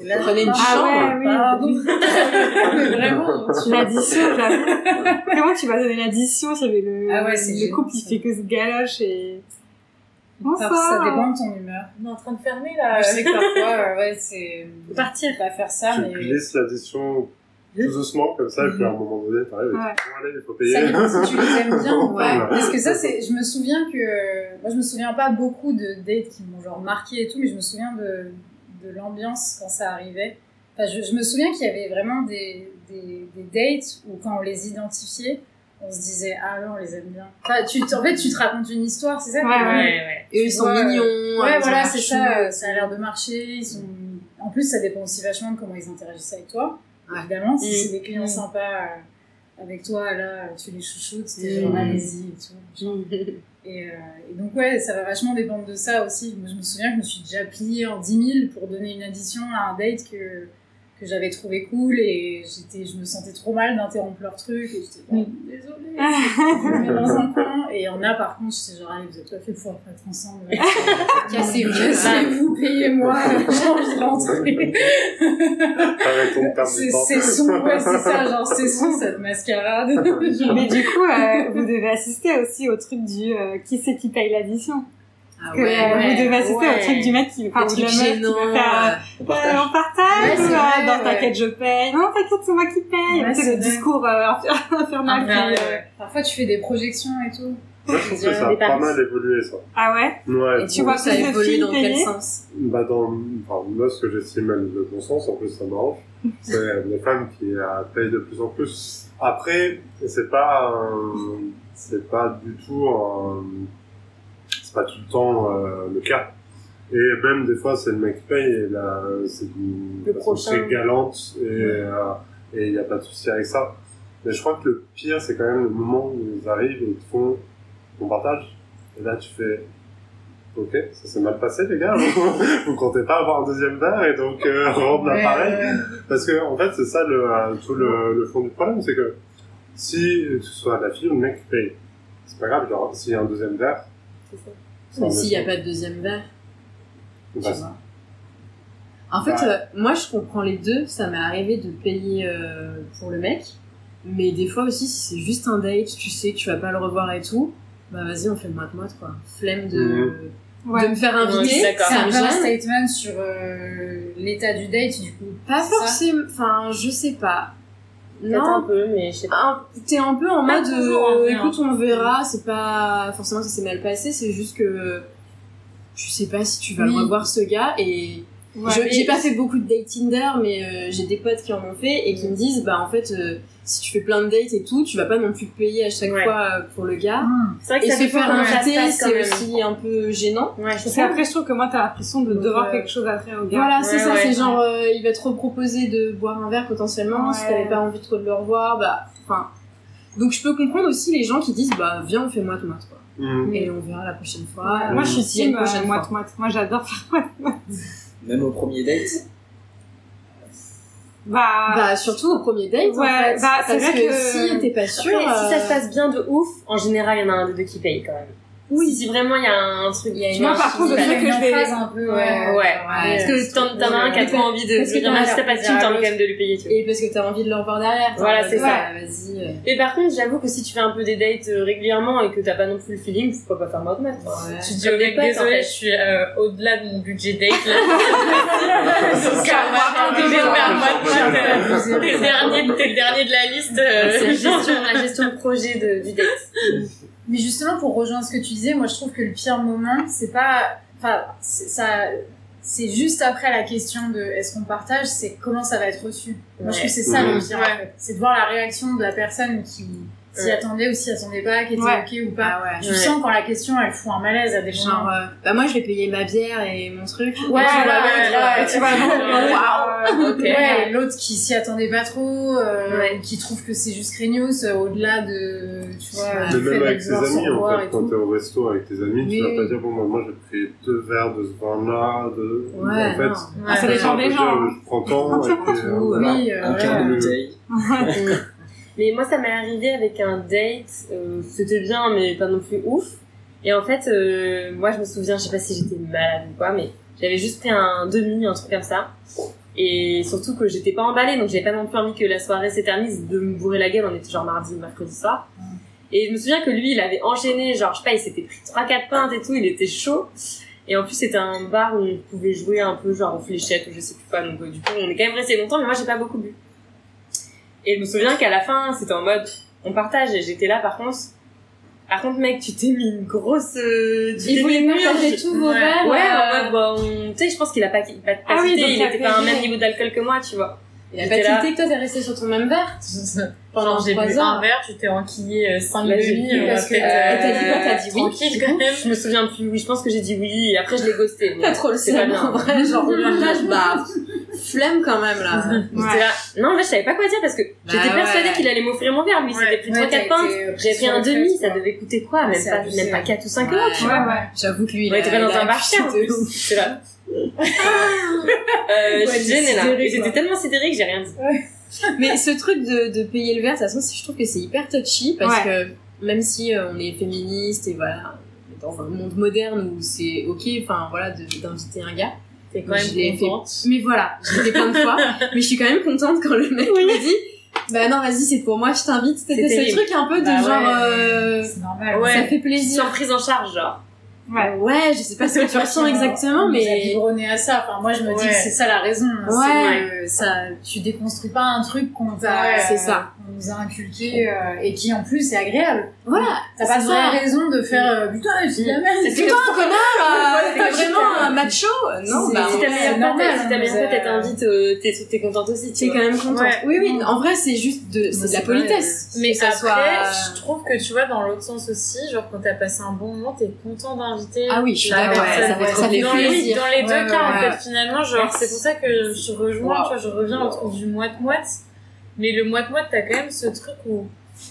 C'est Prenez une ah, Ah chambre. ouais, oui. Pardon. Mais vraiment. tu- L'addition, j'avoue. Comment tu vas donner l'addition J'avais le, Ah ouais, c'est le couple, ça. fait que se galoche et... Bonsoir. ça dépend de ton humeur. On est en train de fermer là. Je sais que parfois, euh, ouais, c'est. Partir. Pas faire ça, Tu mais. glisses l'addition tout doucement, comme ça, et puis à un moment donné, t'arrives et Ouais. tu dis, bon, allez, il faut payer. Ça dépend si tu les aimes bien ou Ouais. Parce que ça, c'est, je me souviens que, moi, je me souviens pas beaucoup de dates qui m'ont genre marqué et tout, mais je me souviens de, de l'ambiance quand ça arrivait. Enfin, je, je me souviens qu'il y avait vraiment des, des, des dates où quand on les identifiait, on se disait, ah non, on les aime bien. Enfin, tu, en fait, tu te racontes une histoire, c'est ça? Ouais, ouais. ouais. Et eux, ils sont Ouais. mignons. Ouais, voilà, c'est ça. Ça a l'air de marcher. Ils sont. En plus, ça dépend aussi vachement de comment ils interagissent avec toi. Évidemment, si Mm. c'est des clients Mm. sympas euh, avec toi, là, tu les chouchoutes, Mm. genre allez-y et tout. Et, euh, et donc, ouais, ça va vachement dépendre de ça aussi. Moi, je me souviens que je me suis déjà pliée en 10 000 pour donner une addition à un date que, que j'avais trouvé cool et j'étais, je me sentais trop mal d'interrompre leur truc et j'étais Mm. bon, désolée, je me mets dans un coin. Et il y en a par contre, j'étais genre, allez, vous êtes pas fait pour être ensemble. Cassez-vous. Cassez-vous, payez-moi, j'ai envie de rentrer. Arrêtons de perdre C'est du temps. c'est son, ouais, c'est ça, genre c'est son cette mascarade. Mais du coup, euh, vous devez assister aussi au truc du euh, qui c'est qui paye l'addition. Ah Que, euh, ouais. vous devez assister ouais. au truc du mec qui, enfin, Le ou de la meuf qui gênant. veut faire, On euh, partage. euh, on partage, Ouais, ou, vrai, non, ouais. t'inquiète, je paye. Non, t'inquiète, c'est moi qui paye. Ouais, c'est le discours euh, infernal. Qui, euh. Parfois tu fais des projections et tout. Moi, je trouve que ça a pas mal évolué, ça. Ah ouais? Ouais. Et tu vois ça évolue dans quel sens? Bah dans, enfin, moi, ce que j'estime le bon sens, en plus ça m'arrange, c'est les femmes qui payent de plus en plus. Après, c'est pas, c'est pas du tout, un- c'est pas tout le temps euh, le cas. Et même des fois, c'est le mec qui paye et là, c'est d'une façon prochain. très galante et euh, il y a pas de souci avec ça. Mais je crois que le pire, c'est quand même le moment où ils arrivent et ils te font, on partage. Et là, tu fais, Ok, ça s'est mal passé les gars. Vous comptez pas avoir un deuxième verre et donc euh, rendre Ouais, l'appareil. ouais. Parce que en fait c'est ça le, euh, tout le, le fond du problème, c'est que si que ce soit la fille ou le mec qui paye, c'est pas grave, genre s'il y a un deuxième verre. C'est ça. Mais s'il n'y a pas de deuxième verre. Tu vois. En fait, euh, moi je comprends les deux. Ça m'est arrivé de payer euh, pour le mec. Mais des fois aussi, si c'est juste un date, tu sais que tu vas pas le revoir et tout, bah vas-y, on fait moite-moite quoi. Flemme de. Ouais. de me faire Ouais, inviter. d'accord. C'est ça un gêne. statement sur euh, l'état du date, du coup. Pas ça forcément, enfin, je sais pas. Un Non, peu, mais je sais pas. un- t'es un peu en mode, toujours, euh, hein, écoute, on verra, c'est pas forcément ça s'est mal passé, c'est juste que je sais pas si tu vas Oui. revoir ce gars et Ouais. j'ai pas fait beaucoup de dates Tinder, mais euh, j'ai des potes qui en ont fait et qui me disent, bah en fait, euh, si tu fais plein de dates et tout, tu vas pas non plus payer à chaque Ouais. fois euh, pour le gars. C'est vrai que Et ça se faire ça inviter, c'est aussi un peu gênant. Ouais, Parce sais qu'après, je trouve que moi, t'as l'impression de devoir euh, quelque chose après au gars. Voilà, c'est Ouais, ça, ouais. c'est genre, euh, il va te reproposer de boire un verre potentiellement, si t'avais pas envie trop de le revoir, bah, enfin. Donc je peux comprendre aussi les gens qui disent, bah, viens, on fait moite-moite, quoi. Mhm. Et on verra la prochaine fois. Ouais, moi, je suis team euh, moite-moite. Moi, j'adore faire Même au premier date. Bah, Bah, surtout au premier date, en Ouais, fait. bah, c'est parce vrai que, que- si t'es pas sûr. Après, si ça euh, se passe bien de ouf, en général, il y en a un des deux qui paye quand même. Oui. Si vraiment il y a un truc, Il y a tu une vois, Moi, par contre, le truc que je vais- phase un peu, ouais. Ouais, ouais. Parce que t'en t'en as un qui a trop envie de Parce que t'as pas de thune, t'as envie quand même de lui payer, tu vois. Et parce que t'as envie de le revoir derrière. Voilà, c'est ça. ouais, Vas-y. euh, Et par contre, j'avoue que si tu fais un peu des dates euh, régulièrement et que t'as pas non plus le feeling, pourquoi pas faire mode mat. Tu dis Comme au mec, des potes, en désolé, je suis euh, au-delà de mon budget date là. Euh, t'es le dernier, t'es le dernier de la liste. euh. C'est la gestion, de projet de, du date. Mais justement, pour rejoindre ce que tu disais, moi je trouve que le pire moment, c'est pas. Enfin, ça. C'est juste après la question de est-ce qu'on partage, c'est comment ça va être reçu. Moi je trouve que c'est ça le pire Ouais. C'est de voir la réaction de la personne qui s'y Ouais. attendait ou s'y attendait pas, qui était Ouais. ok ou pas. Ah ouais. Tu Ouais. sens quand la question elle fout un malaise à des Genre, moments. euh, bah moi je vais payer ma bière et mon truc. Ouais, Et tu vois, ouais, l'autre, ouais, euh, l'autre qui s'y attendait pas trop, euh, Ouais. qui trouve que c'est juste craignos euh, au-delà de, tu vois, fait même de avec ses amis, en fait, quand t'es au resto avec tes amis, Oui, tu vas pas dire, bon, bah, moi, j'ai pris deux verres de ce vin-là, de... Ouais, en fait. Ah, ça dépend des gens. hein. Je prends euh, euh, Un quart de bouteille. Mais moi, ça m'est arrivé avec un date. euh, C'était bien, mais pas non plus ouf. Et en fait, euh, moi, je me souviens, je sais pas si j'étais malade ou quoi, mais j'avais juste pris un demi, un truc comme ça. Et surtout que j'étais pas emballée, donc j'avais pas non plus envie que la soirée s'éternise de me bourrer la gueule. On était genre mardi ou mercredi soir. Et je me souviens que lui, il avait enchaîné, genre, je sais pas, il s'était pris 3-4 pintes et tout, il était chaud. Et en plus, c'était un bar où on pouvait jouer un peu, genre, aux fléchettes ou je sais plus quoi. Donc, euh, du coup, on est quand même resté longtemps, mais moi, j'ai pas beaucoup bu. Et je me souviens qu'à la fin, c'était en mode, on partage, et j'étais là, par contre. Par contre, mec, tu t'es mis une grosse, euh, tu Il voulait partager tous vos Ouais. verres. Ouais, euh, en mode, bon, on- tu sais, je pense qu'il a pas, pas, pas Ah oui, il était pas à un même niveau d'alcool que moi, tu vois. Il a pas tilté que toi t'es resté sur ton même verre pendant j'ai bu un verre, tu t'es enquillé 5 Là, j'ai demi, bu on va parce que- t'as dit quoi T'as dit oui Tranquille quand même. Je me souviens plus, oui, je pense que j'ai dit oui, et après je l'ai ghosté. T'as trop le c'est pas seum bien. en vrai, genre partage, bah flemme quand même là. J'étais là. Non, fait, je savais pas quoi dire parce que j'étais Bah persuadée ouais. qu'il allait m'offrir mon verre. Lui, Ouais. c'était pris Ouais, 3-4 t'as pintes. euh, J'avais pris un demi, ça devait coûter quoi Même pas, abusé. même pas 4 ou 5 Ouais. euros, tu vois. J'avoue que lui il était dans un bar cher. C'est là. Euh, je suis gênée là. J'étais tellement sidérée que j'ai rien dit. Mais ce truc de, de payer le verre, de toute façon, je trouve que c'est hyper touchy parce que même si euh, on est féministe et voilà, dans un monde moderne où c'est ok, enfin voilà, d'inviter un gars. T'es quand fait. Mais voilà, je l'ai fait plein de fois, mais je suis quand même contente quand le mec me dit bah non, vas-y, c'est pour moi, je t'invite. C'était C'est ce truc un peu de Bah genre, ouais, euh, normal. Ouais. ça fait plaisir. Sans prise en charge, genre. Ouais. Ouais, je sais pas ce que tu ressens exactement, mais biberonné à ça. Enfin, moi, je me dis Ouais. que c'est ça la raison. Ouais. C'est que ça, tu déconstruis pas un truc qu'on t'a, Ouais, c'est ça. Qu'on nous a inculqué euh, et qui en plus est agréable. voilà. T'as pas de vraie raison de faire euh, putain, c'est la merde. C'est putain, connard, euh, t'es vraiment un macho. Non, bah, Si ta ouais, meilleure pote, si ta meilleure pote, euh, t'invite, euh, t'es t'es contente aussi, t'es quand même contente. Oui, oui, en vrai, c'est juste de, c'est de la politesse. Mais ça après, soit... je trouve que tu vois, dans l'autre sens aussi, genre quand t'as passé un bon moment, t'es content d'inviter. Ah oui, je suis d'accord, ça fait trop dans, les, plaisir. dans les deux cas, en fait, finalement, genre, c'est pour ça que je rejoins, Wow. tu vois, je reviens au truc du moite-moite. Mais le moite-moite, t'as quand même ce truc où,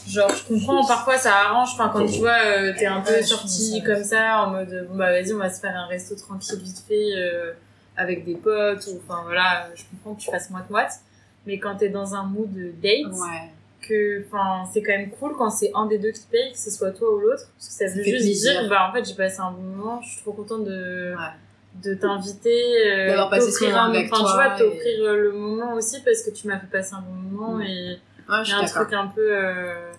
genre, je comprends, parfois ça arrange, enfin, quand tu vois, euh, t'es un peu sorti comme ça, en mode, bon, bah, vas-y, on va se faire un resto tranquille, vite fait, euh, avec des potes, ou, enfin, voilà, je comprends que tu fasses moite-moite. Mais quand t'es dans un mood date, Ouais. que enfin c'est quand même cool quand c'est un des deux qui paye que ce soit toi ou l'autre parce que ça veut juste plaisir. dire bah en fait j'ai passé un bon moment je suis trop contente de Ouais. De t'inviter euh, D'avoir passé ce t'offrir moment un avec enfin tu toi vois et- t'offrir euh, le moment aussi parce que tu m'as fait passer un bon moment Mm. et Ouais, je il y suis a un truc un peu euh,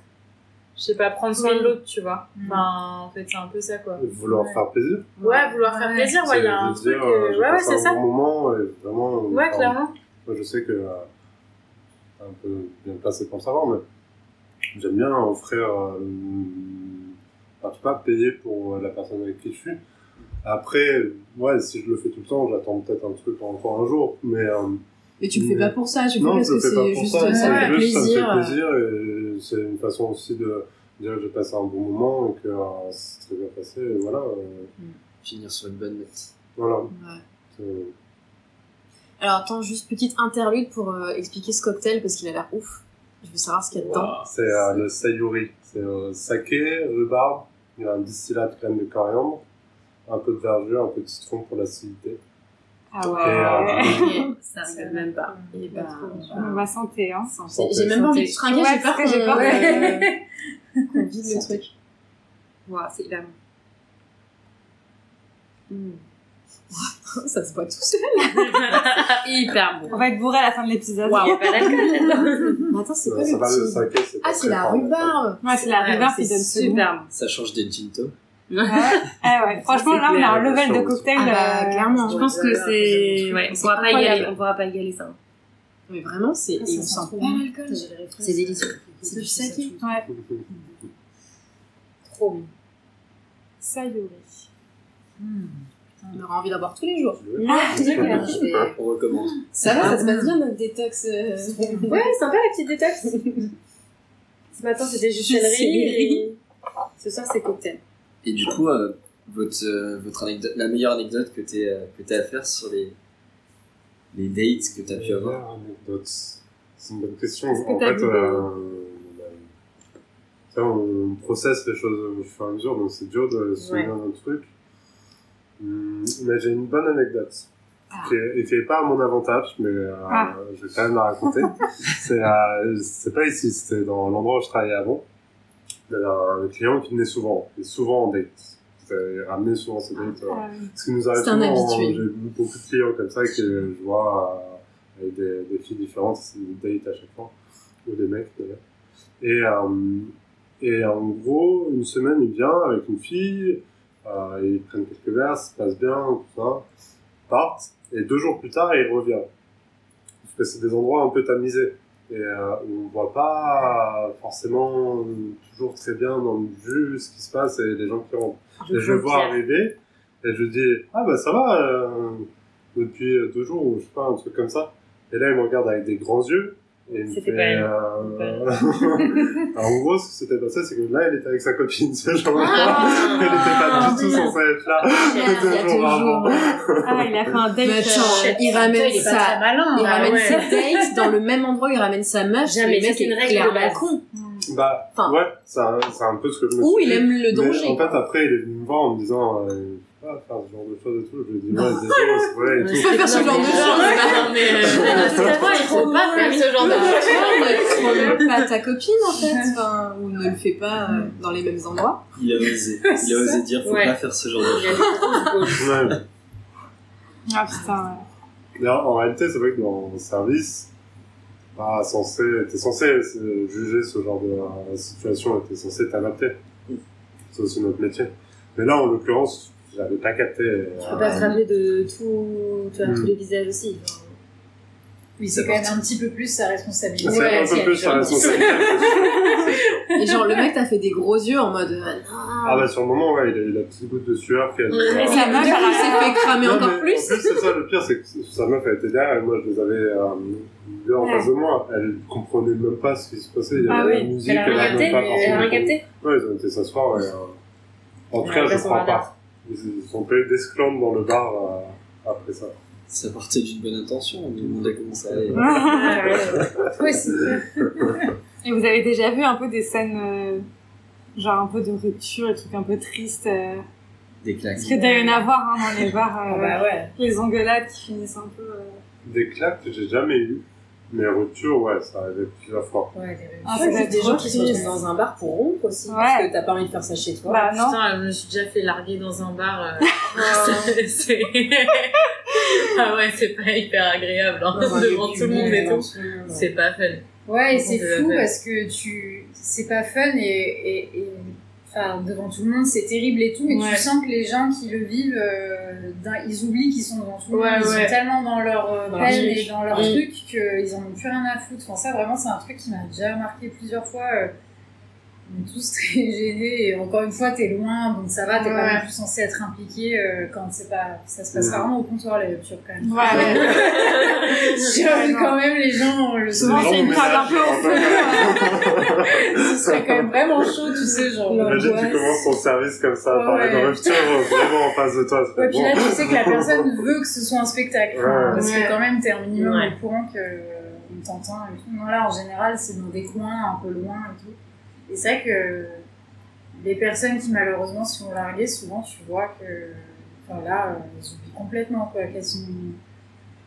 je sais pas, prendre soin Oui. de l'autre, tu vois. Mm. Enfin, en fait, c'est un peu ça, quoi. Vouloir Ouais. faire plaisir. Ouais, vouloir faire plaisir, ouais, il y a un truc. dire, euh, euh, Ouais, c'est un bon moment et vraiment. Ouais, enfin, clairement. Moi, je sais que, euh, un peu bien placé pour le savoir, mais j'aime bien offrir, euh, enfin, tu sais pas, payer pour la personne avec qui je suis. Après, ouais, si je le fais tout le temps, j'attends peut-être un truc encore un jour, mais euh, Mais tu le fais Mais- pas pour ça, tu le fais non, parce que c'est pour juste ça, ça, c'est me fait juste, ça plaisir. me fait plaisir et c'est une façon aussi de dire que j'ai passé un bon moment et que euh, c'est très bien passé, et voilà. euh, Finir sur une bonne note. voilà. Ouais. Alors attends, juste petite interlude pour euh, expliquer ce cocktail parce qu'il a l'air ouf. Je veux savoir ce qu'il y a dedans. C'est euh, le sayuri. C'est euh, saké, rhubarbe, il y a un distillat de crème de coriandre, un peu de verdure, un peu de citron pour l'acidité. Ah ouais. euh, Ça rigole même pas. Et bah, On va santé, hein. j'ai j'ai même pas envie de trinquer, j'ai peur que j'ai peur qu'on euh, vide le truc. Waouh, c'est hyper bon. Mm. Ça se boit tout seul. hyper bon. On va être bourré à la fin de l'épisode. Waouh. Pas d'alcool. Attends, c'est quoi le petit... Ah, c'est la rhubarbe. Ouais, c'est la rhubarbe qui donne super bon. Ça change des ginto. Ouais. Ah ouais. Franchement, là, on a un level de cocktail. Ah bah, euh, clairement. Je pense que c'est. Ouais, on pourra pas égaler. On pourra pas égaler ça. Mais vraiment, c'est... Ah, Et ça on sent trop pas l'alcool. C'est délicieux. C'est du saké. Ouais. Trop bon. Sayuri. On aura envie d'en boire tous les jours. Ah, On recommande. Ça va, ça se passe bien notre détox. euh, Ouais, sympa la petite détox. Ce matin, c'était juste et Ce soir, c'est cocktail. Et du coup, euh, votre, euh, votre anecdote, la meilleure anecdote que tu euh, que t'as à faire sur les, les dates que tu as pu avoir Meilleure anecdote. C'est une bonne question. Que En fait, euh, ça, on processe les choses au fur et à mesure, donc c'est dur de se souvenir d'un truc. Hum, Mais j'ai une bonne anecdote. Qui est, et qui est pas à mon avantage, mais euh, Ah. je vais quand même la raconter. c'est euh, c'est pas ici, c'était dans l'endroit où je travaillais avant. Il y avait un client qui venait souvent, et souvent en date. Il ramenait souvent ses dates. euh, Ah, ce qui nous arrive C'est un souvent. J'ai beaucoup de clients comme ça que je vois euh, avec des, des filles différentes, c'est des dates à chaque fois, ou des mecs d'ailleurs. Et, euh, et en gros, une semaine, il vient avec une fille, euh, ils prennent quelques verres, ça se passe bien, tout ça, ils partent, et deux jours plus tard, il revient. Parce que c'est des endroits un peu tamisés, et euh, on voit pas forcément toujours très bien dans le jus ce qui se passe et les gens qui rentrent. Et je le vois arriver, et je dis, ah bah ça va, euh, depuis deux jours, ou je sais pas, un truc comme ça. Et là, il me regarde avec des grands yeux, C'était pas elle. euh, Alors, en gros, ce qui s'était passé, c'est que là, il était avec sa copine ce jour-là. Ah. elle était pas du tout censée être là. Il Deux jours avant. Ah, il a fait un date. Attends, euh, il ramène il sa... Il hein. ramène ses dates dans le même endroit il ramène sa meuf. Jamais, c'est une règle de clairement base. con. Bah, ouais, c'est un, c'est un peu ce que je me Ou suis il dit. aime le danger. en fait, après, il est venu me voir en me disant, euh, pas faire ce genre de choses et tout. Je lui ai dit, ouais, désolé, c'est vrai et Tu tout. peux faire ce genre de choses. Non, mais finalement, il faut pas faire ce genre de choses. Pas ta copine en fait, enfin, ou ne le fais pas euh, dans les mêmes endroits. Il a osé. Il a osé dire, faut Ouais. pas faire ce genre de choses. Ouais. Ah putain, ouais. Mais en, réalité, c'est vrai que dans le service, pas censé, t'es censé euh, juger ce genre de euh, situation, t'es censé t'adapter. C'est aussi notre métier. Mais là, en l'occurrence, j'avais pas capté. Tu peux pas te rappeler de tout, tu vois, Mm. tous les visages aussi. Oui, c'est quand même un petit peu plus sa responsabilité. C'est un peu plus sa responsabilité. Et genre, le mec t'a fait des gros yeux en mode. euh, Ah bah sur le moment, ouais, il a eu la petite goutte de sueur qui a... Ouais, Et sa meuf, il s'est fait cramer Non, encore mais plus. En plus, c'est ça le pire, c'est que sa meuf, elle était derrière et moi, je les avais euh, deux en Ouais. face de moi. Elle comprenait même pas ce qui se passait. Il y Ah avait la oui. musique, Elle a rien avait capté, même pas elle a rien capté. Ouais, ils ont été s'asseoir et... Euh, en tout Ouais, cas, je crois pas. Ils sont eu d'esclandre dans le bar euh, après ça. Ça partait d'une bonne intention, on lui demandait comment ça allait. C'est Et vous avez déjà vu un peu des scènes, euh, genre un peu de rupture, des trucs un peu tristes euh, Des claques. Parce que doit y en avoir hein, dans les bars, euh, Ah bah ouais. les engueulades qui finissent un peu... euh, Des claques que j'ai jamais eu. Mais rupture, ouais, ça arrivait plusieurs fois. Ouais, des Ah, c'est être des gens qui se retrouvent dans un bar pour rompre aussi. Ouais. Parce que t'as pas envie de faire ça chez toi. Bah non. Putain, je me suis déjà fait larguer dans un bar. euh, ah ouais, c'est pas hyper agréable hein, devant tout le monde et tout. C'est pas fun. Ouais, et c'est fou parce que tu, c'est pas fun et, et, et- enfin, devant tout le monde, c'est terrible et tout, mais Ouais. tu sens que les gens qui le vivent, euh, ils oublient qu'ils sont devant tout le Ouais, monde. Ils ouais. sont tellement dans leur euh, Dans peine et dans leur truc qu'ils en ont plus rien à foutre. Enfin, ça, vraiment, c'est un truc qui m'a déjà marqué plusieurs fois. euh, on est tous très gênés et encore une fois, t'es loin, donc ça va, t'es pas Ouais. non plus censé être impliqué euh, quand c'est pas, ça se passe rarement au comptoir, les ruptures quand même. Ouais, ouais. Quand même, les gens, le Souvent, c'est une phrase un peu au feu. ce serait quand même vraiment chaud, tu sais, genre. Imagine, tu commences ton service comme ça, Ouais, par une rupture vraiment en face de toi. Ouais, puis là, tu sais que la personne veut que ce soit un spectacle. Parce Ouais. que quand même, t'es un minimum Ouais. au courant que euh, on t'entend et tout. Non, là, en général, c'est dans des coins un peu loin et tout. Et c'est vrai que les personnes qui malheureusement se font larguer, souvent, tu vois que, enfin là, euh, elles oublient complètement, quoi, qu'elles sont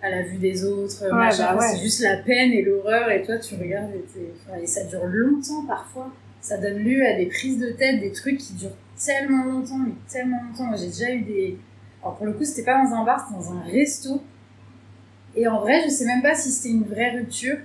à la vue des autres, Ouais, bah ouais. C'est juste la peine et l'horreur, et toi, tu regardes et, enfin, et ça dure longtemps parfois. Ça donne lieu à des prises de tête, des trucs qui durent tellement longtemps, mais tellement longtemps. J'ai déjà eu des. Alors, pour le coup, c'était pas dans un bar, c'était dans un resto. Et en vrai, je sais même pas si c'était une vraie rupture.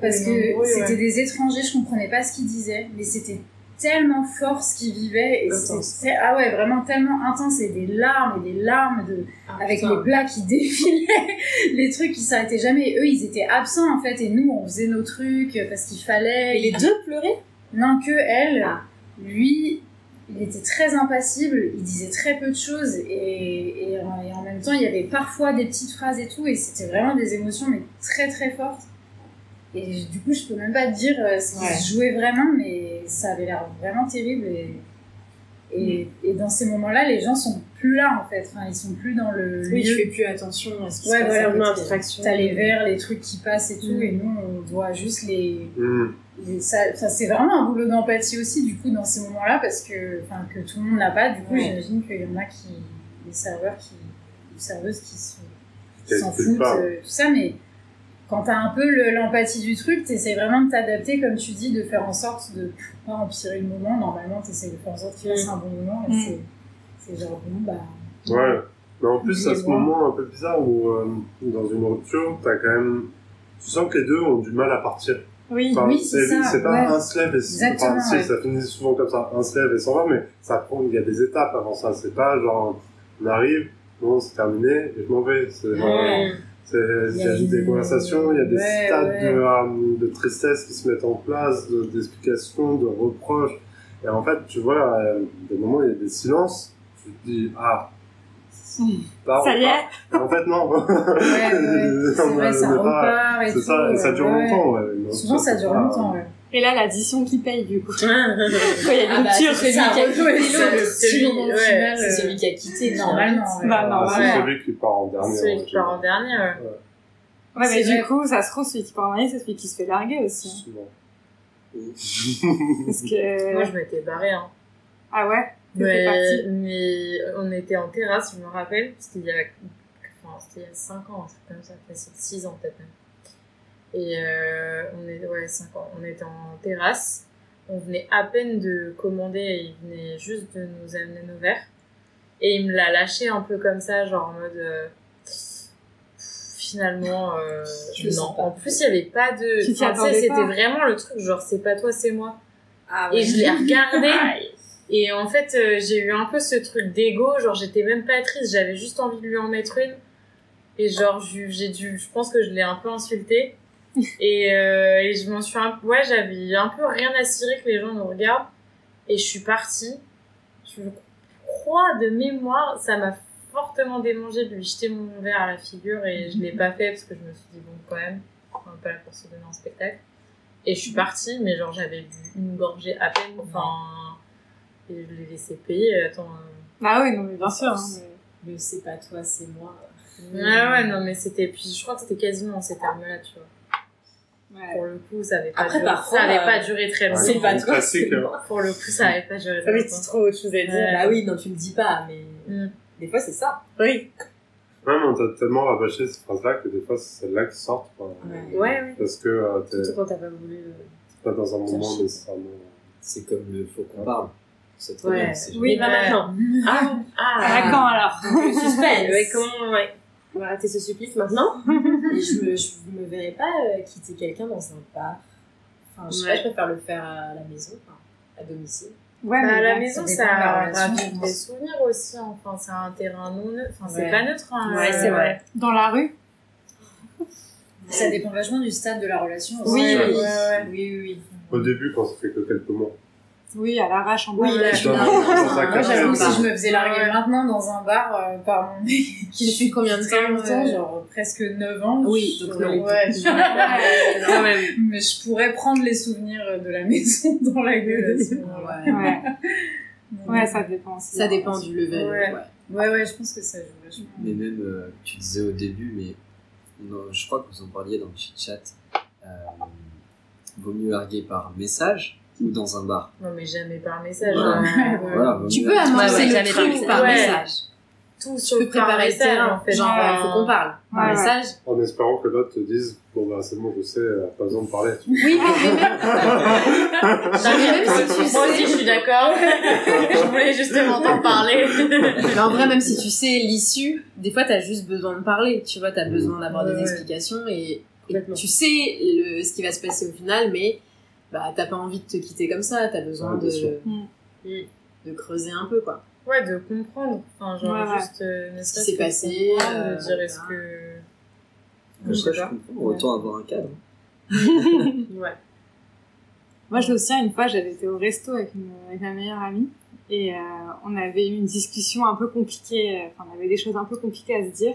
Parce que oui, ouais. c'était des étrangers, je comprenais pas ce qu'ils disaient, mais c'était tellement fort ce qu'ils vivaient. Et Intense. c'était, ah ouais, vraiment tellement intense, et des larmes, et des larmes de, Ah, avec putain. les plats qui défilaient, les trucs qui s'arrêtaient jamais. Et eux, ils étaient absents en fait, et nous, on faisait nos trucs parce qu'il fallait. Et les deux pleuraient? Non, que elle. Ah. Lui, il était très impassible, il disait très peu de choses, et, et, en- et en même temps, il y avait parfois des petites phrases et tout, et c'était vraiment des émotions, mais très très fortes. Et du coup, je peux même pas te dire euh, ce qui Ouais. se jouait vraiment, mais ça avait l'air vraiment terrible. Et, et, et dans ces moments-là, les gens sont plus là en fait. Enfin, ils sont plus dans le Oui, lieu. tu fais plus attention à ce qui Ouais, se passe. voilà, abstraction. T'as les verres, les trucs qui passent et tout, Mm. et nous, on voit juste les. Mmh. les- ça, ça, c'est vraiment un boulot d'empathie aussi, du coup, dans ces moments-là, parce que, enfin, que tout le monde n'a pas. Du coup, Ouais. j'imagine qu'il y en a qui, des serveurs qui, des serveuses qui se- qui Qui s'en foutent, euh, tout ça, mais quand t'as un peu le- l'empathie du truc, t'essayes vraiment de t'adapter, comme tu dis, de faire en sorte de pas empirer le moment. Normalement, t'essayes de faire en sorte qu'il fasse Mm. un bon moment, et Mm. c'est, c'est genre, bon, bah. Ouais. Mais en plus, à ce moment un peu bizarre où, euh, dans une rupture, t'as quand même. Tu sens que les deux ont du mal à partir. Oui. Enfin, Oui, c'est ça, C'est pas ouais. un se lève et Exactement, enfin, si, ouais. ça finit souvent comme ça, un se lève et s'en va, mais ça prend, il y a des étapes avant ça. C'est pas genre, on arrive, bon, c'est terminé, et je m'en vais. C'est genre, Ouais. Il y a des conversations, il y a des Ouais, stades ouais. De, euh, de tristesse qui se mettent en place, de- d'explications, de, reproches. Et en fait, tu vois, euh, des moments il y a des silences, tu te dis, ah, Ça y est. En fait, non. Ouais, ouais, c'est On vrai, est ça pas- repart et C'est tout. ça, et ça dure longtemps. Ouais. Souvent, ça dure longtemps, ouais. Et là, l'addition qui paye, du coup. Quand il y a une Ah bah, rupture, c'est celui lui qui a qui a quitté C'est celui qui a quitté. Normalement, c'est celui qui part en dernier. Celui qui part en dernier, ouais. Ouais, mais du coup, ça se trouve, celui qui part en dernier, c'est celui qui se fait larguer aussi. Parce que. Moi, je m'étais barrée, hein. Ah ouais? Mais, on était en terrasse, je me rappelle, c'était il y a, enfin, c'était il y a 5 ans, un truc comme ça, facile 6 ans peut-être même. Et euh, on est, ouais, 5 ans, on était en terrasse, on venait à peine de commander et il venait juste de nous amener nos verres. Et il me l'a lâché un peu comme ça, genre en mode. euh, finalement, euh, non. En plus, il y avait pas de. C'était vraiment le truc, genre c'est pas toi, c'est moi. Ah Et je l'ai regardé. Et en fait, euh, j'ai eu un peu ce truc d'ego, genre j'étais même pas triste, j'avais juste envie de lui en mettre une. Et genre j'ai dû, je pense que je l'ai un peu insulté. Et, euh, et je m'en suis un ouais, j'avais un peu rien à cirer que les gens nous regardent. Et je suis partie. Je crois de mémoire, ça m'a fortement démangé de lui jeter mon verre à la figure et je l'ai pas fait parce que je me suis dit bon quand même, on va pas la pour se donner en spectacle. Et je suis partie, mais genre j'avais bu une gorgée à peine, enfin, et je l'ai laissé payer. Attends. euh, Ah oui, non, mais bien sûr. hein, mais- Le c'est pas toi, c'est moi. Ouais, ouais, non, mais c'était. Puis je crois que c'était quasiment en ces termes-là, tu vois. Ouais. Pour le coup, ça avait pas, Après, duré, parfois, ça avait euh, pas duré très longtemps. C'est pas toi, hein. Pour le coup, ça avait pas duré Ah très longtemps. c'est trop autre chose à dire. Ouais. Bah oui, non, tu me dis pas, mais Mm. des fois c'est ça. Oui. Ouais, mais on t'a tellement rabâché ces phrases-là que des fois, c'est celle-là qui sortent. quoi. Ouais. Ouais, ouais. Parce que euh, t'es Surtout quand t'as pas voulu. euh, pas dans un moment nécessairement. C'est comme le faut qu'on parle. C'est très Ouais. bien. c'est Oui, pas maintenant. Ah, Ah, quand alors Suspense. Ouais, comment, ouais. On va arrêter ce supplice maintenant? Et je me, je me verrais pas euh, quitter quelqu'un dans un bar. Enfin, je sais pas, je préfère le faire à la maison, enfin, à domicile. Ouais, Bah, mais à la maison, ça ravive des souvenirs aussi. Enfin, c'est un terrain non neutre. Enfin, c'est Ouais. pas neutre. Hein, Ouais, c'est vrai. Dans la rue Ça dépend vachement du stade de la relation. aussi. Oui, oui, oui. oui, oui, oui. Au début, quand ça fait que quelques mois. Oui, à l'arrache en Oui, bas. là, je suis Moi, j'avoue, si je me faisais larguer Ouais. maintenant dans un bar euh, par mon mec qui Depuis combien de temps, longtemps, euh, genre presque 9 ans. Oui, je- donc non. ouais, je- mais je pourrais prendre les souvenirs de la maison dans la gueule à ce moment-là. Ouais. Ouais. Donc, ouais, ça dépend aussi. Ça dépend du level. Ouais. ouais. Ouais, ouais, je pense que ça joue vachement. Mais même, euh, tu disais au début, mais non, je crois que vous en parliez dans le chat. Euh, vaut mieux larguer par message ou dans un bar. Non, mais jamais par message. Ouais. hein. Ouais. Voilà, Tu peux larguer- annoncer Ouais, ouais, le truc message. par Ouais. message. Tout préparer le message, terrain. en fait. Genre, il faut qu'on parle. Par Ouais, ouais. message. En espérant que l'autre te dise, bon bah c'est bon, je sais, euh, pas besoin de parler. Oui, mais même, si tu Moi sais- aussi, je suis d'accord. je voulais justement t'en parler. Mais en vrai, même si tu sais l'issue, des fois, t'as juste besoin de parler. Tu vois, t'as besoin d'avoir Ouais, des ouais. explications et, tu sais le, ce qui va se passer au final, mais bah, t'as pas envie de te quitter comme ça. T'as besoin Ouais, de, sûr. Mm. de creuser un peu, quoi. Ouais, de comprendre. Enfin, genre, Ouais, juste, euh, Ce qui s'est passé, euh, de dire est-ce que. Je sais pas. autant avoir un cadre. Ouais. Moi, je me souviens, une fois, j'avais été au resto avec, une, avec ma meilleure amie et euh, on avait eu une discussion un peu compliquée. euh, Enfin, on avait des choses un peu compliquées à se dire.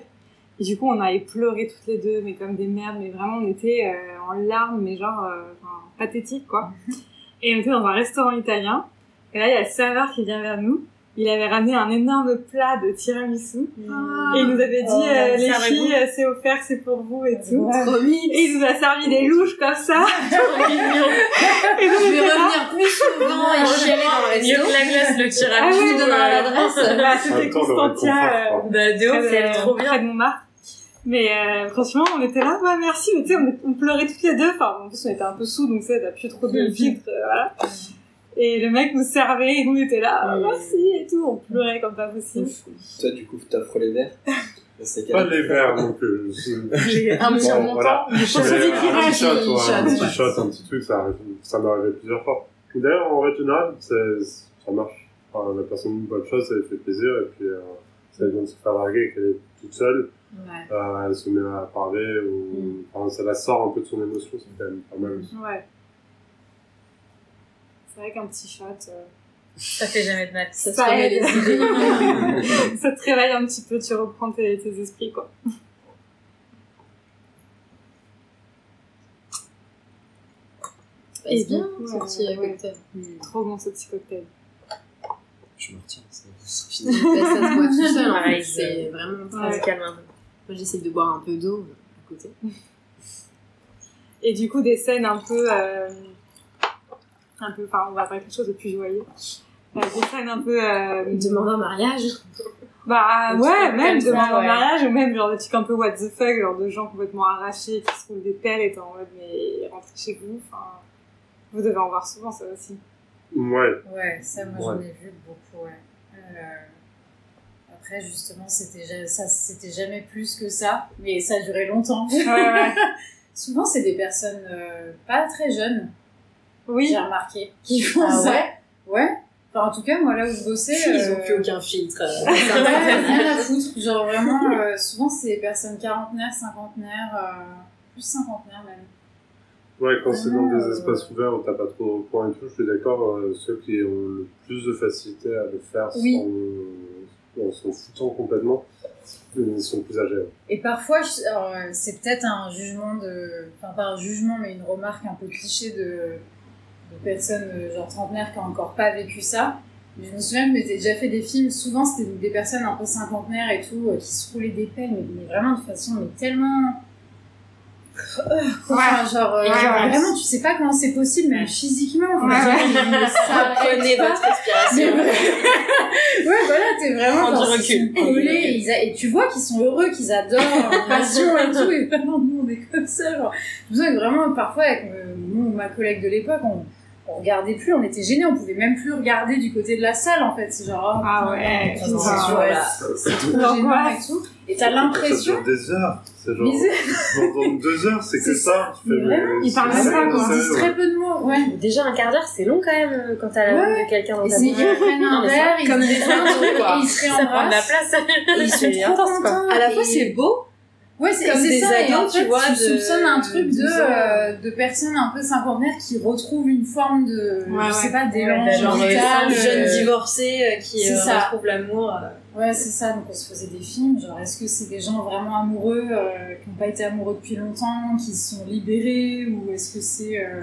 Et du coup, on avait pleuré toutes les deux, mais comme des merdes. Mais vraiment, on était euh, en larmes, mais genre euh, enfin, pathétique, quoi. Et on était dans un restaurant italien. Et là, il y a le serveur qui vient vers nous. Il avait ramené un énorme plat de tiramisu. Et il nous avait dit, Oh, euh, les filles, euh, c'est offert, c'est pour vous et tout. Ouais. Trop. Et il nous a servi des louches comme ça. Et nous, Je vais revenir plus souvent et chialer dans le Mieux resto. que la glace, le Ah tirage. oui, tu donneras l'adresse. Bah, c'était Constantia, euh. Bah, de c'est trop bien. près de Montmartre. Mais euh, franchement, on était là, ouais, merci, mais tu sais, on, on pleurait toutes les deux. Enfin, en plus, on était un peu sous, donc tu sais, t'as plus trop de filtre, euh, voilà. Et le mec nous servait, et nous, on était là, ah, Mm. merci, et tout, on pleurait comme pas possible. Toi, du coup, t'offres les verres? C'est Pas les verres non plus. je- J'ai un petit Bon, voilà. du Mais chaud. un petit shot, ouais, un petit ouais. shot, un petit truc, ça, ça m'est arrivé plusieurs fois. D'ailleurs, en règle générale, ça marche. Enfin, la personne dit bonne chose, ça lui fait plaisir, et puis euh, ça vient de se faire larguer et qu'elle est toute seule, Ouais. euh, elle se met à parler, ou Mm. enfin, ça la sort un peu de son émotion, c'est quand même pas mal aussi. Ouais. C'est vrai qu'un petit shot, euh, Ça fait jamais de mal. Ça se Ça aide. les idées. ça te réveille un petit peu, tu reprends tes, tes esprits, quoi. C'est bien, Ouais, ce petit ouais. cocktail. Trop bon, ce petit cocktail. Je me retiens, ça ça se boit tout seul, en fait. C'est vraiment Ça très... se calme un peu. Moi, j'essaie de boire un peu d'eau à côté. Et du coup, des scènes un peu, euh, un peu, enfin, on va faire quelque chose de plus joyeux. Euh, des scènes un peu, euh, Demande un mariage. bah, ouais, même ça, de en ouais. mariage, ou même genre des trucs un peu what the fuck, genre de gens complètement arrachés, qui se roulent des pelles et t'es en mode, mais rentrez chez vous, enfin, vous devez en voir souvent, ça aussi. Ouais, Ouais, ça, moi, j'en Ouais. ai vu beaucoup, ouais. Euh, Après, justement, c'était ça, c'était jamais plus que ça, mais ça a duré longtemps. Ouais, ouais. Souvent, c'est des personnes euh, pas très jeunes, Oui. j'ai remarqué, qui font Ah ça. ouais? Ouais. Enfin, en tout cas, moi, là où je bossais... Ils ont euh, plus aucun filtre. Ouais, rien à foutre. Genre vraiment, euh, souvent c'est des personnes quarantenaires, cinquantenaires, euh, plus cinquantenaires même. ouais, quand c'est dans des espaces ouverts où t'as pas trop de recours et tout, je suis d'accord, euh, ceux qui ont le plus de facilité à le faire Oui. sans, en s'en foutant complètement, ils sont plus âgés. Et parfois, euh, c'est peut-être un jugement de, enfin pas un jugement, mais une remarque un peu cliché de, personnes euh, genre trentenaires qui ont encore pas vécu ça. Mais je me souviens que m'étais déjà fait des films, souvent c'était des personnes un peu cinquantenaires et tout, euh, qui se roulaient des pelles, mais, vraiment de façon tellement... Euh, quoi, enfin, genre, euh, Ouais, genre, ouais. vraiment, tu sais pas comment c'est possible, même physiquement. enfin, Ouais, genre, ouais. ça pas. votre Mais respiration. ouais, ouais, voilà, t'es vraiment genre, recul. collés, et, a- et tu vois qu'ils sont heureux, qu'ils adorent passion et tout, et vraiment, nous, on est comme ça, genre. Je me souviens que vraiment, parfois, avec euh, nous, ma collègue de l'époque, on, on regardait plus, on était gênés, on pouvait même plus regarder du côté de la salle en fait. C'est genre, oh, Ah ouais, c'est ouais. c'est trop gênant et tout. Et t'as Ça l'impression. dure des heures. C'est genre, dans deux heures, c'est que ça. Ils parlent même pas. Ils disent très peu de mots, ouais. Déjà, un quart d'heure, c'est long quand même quand t'as la Ouais, main de quelqu'un dans ta bouche. ils prennent un verre, ils comme se se Ça prend de la réembrassent. place. Ils sont trop intense, quoi. contents. À la fois, c'est beau. Ouais, c'est Comme c'est des ça, et en tu vois, tu de soupçonnes un truc de, 10 ans. euh, de personnes un peu cinquantenaires qui retrouvent une forme de, Ouais, je sais ouais. pas, d'élan Ouais, Genre, vital, un euh, jeune divorcé euh, qui c'est euh, retrouve l'amour. euh. Ouais, c'est ça, donc on se faisait des films, genre est-ce que c'est des gens vraiment amoureux, euh, qui n'ont pas été amoureux depuis longtemps, qui se sont libérés, ou est-ce que c'est, euh,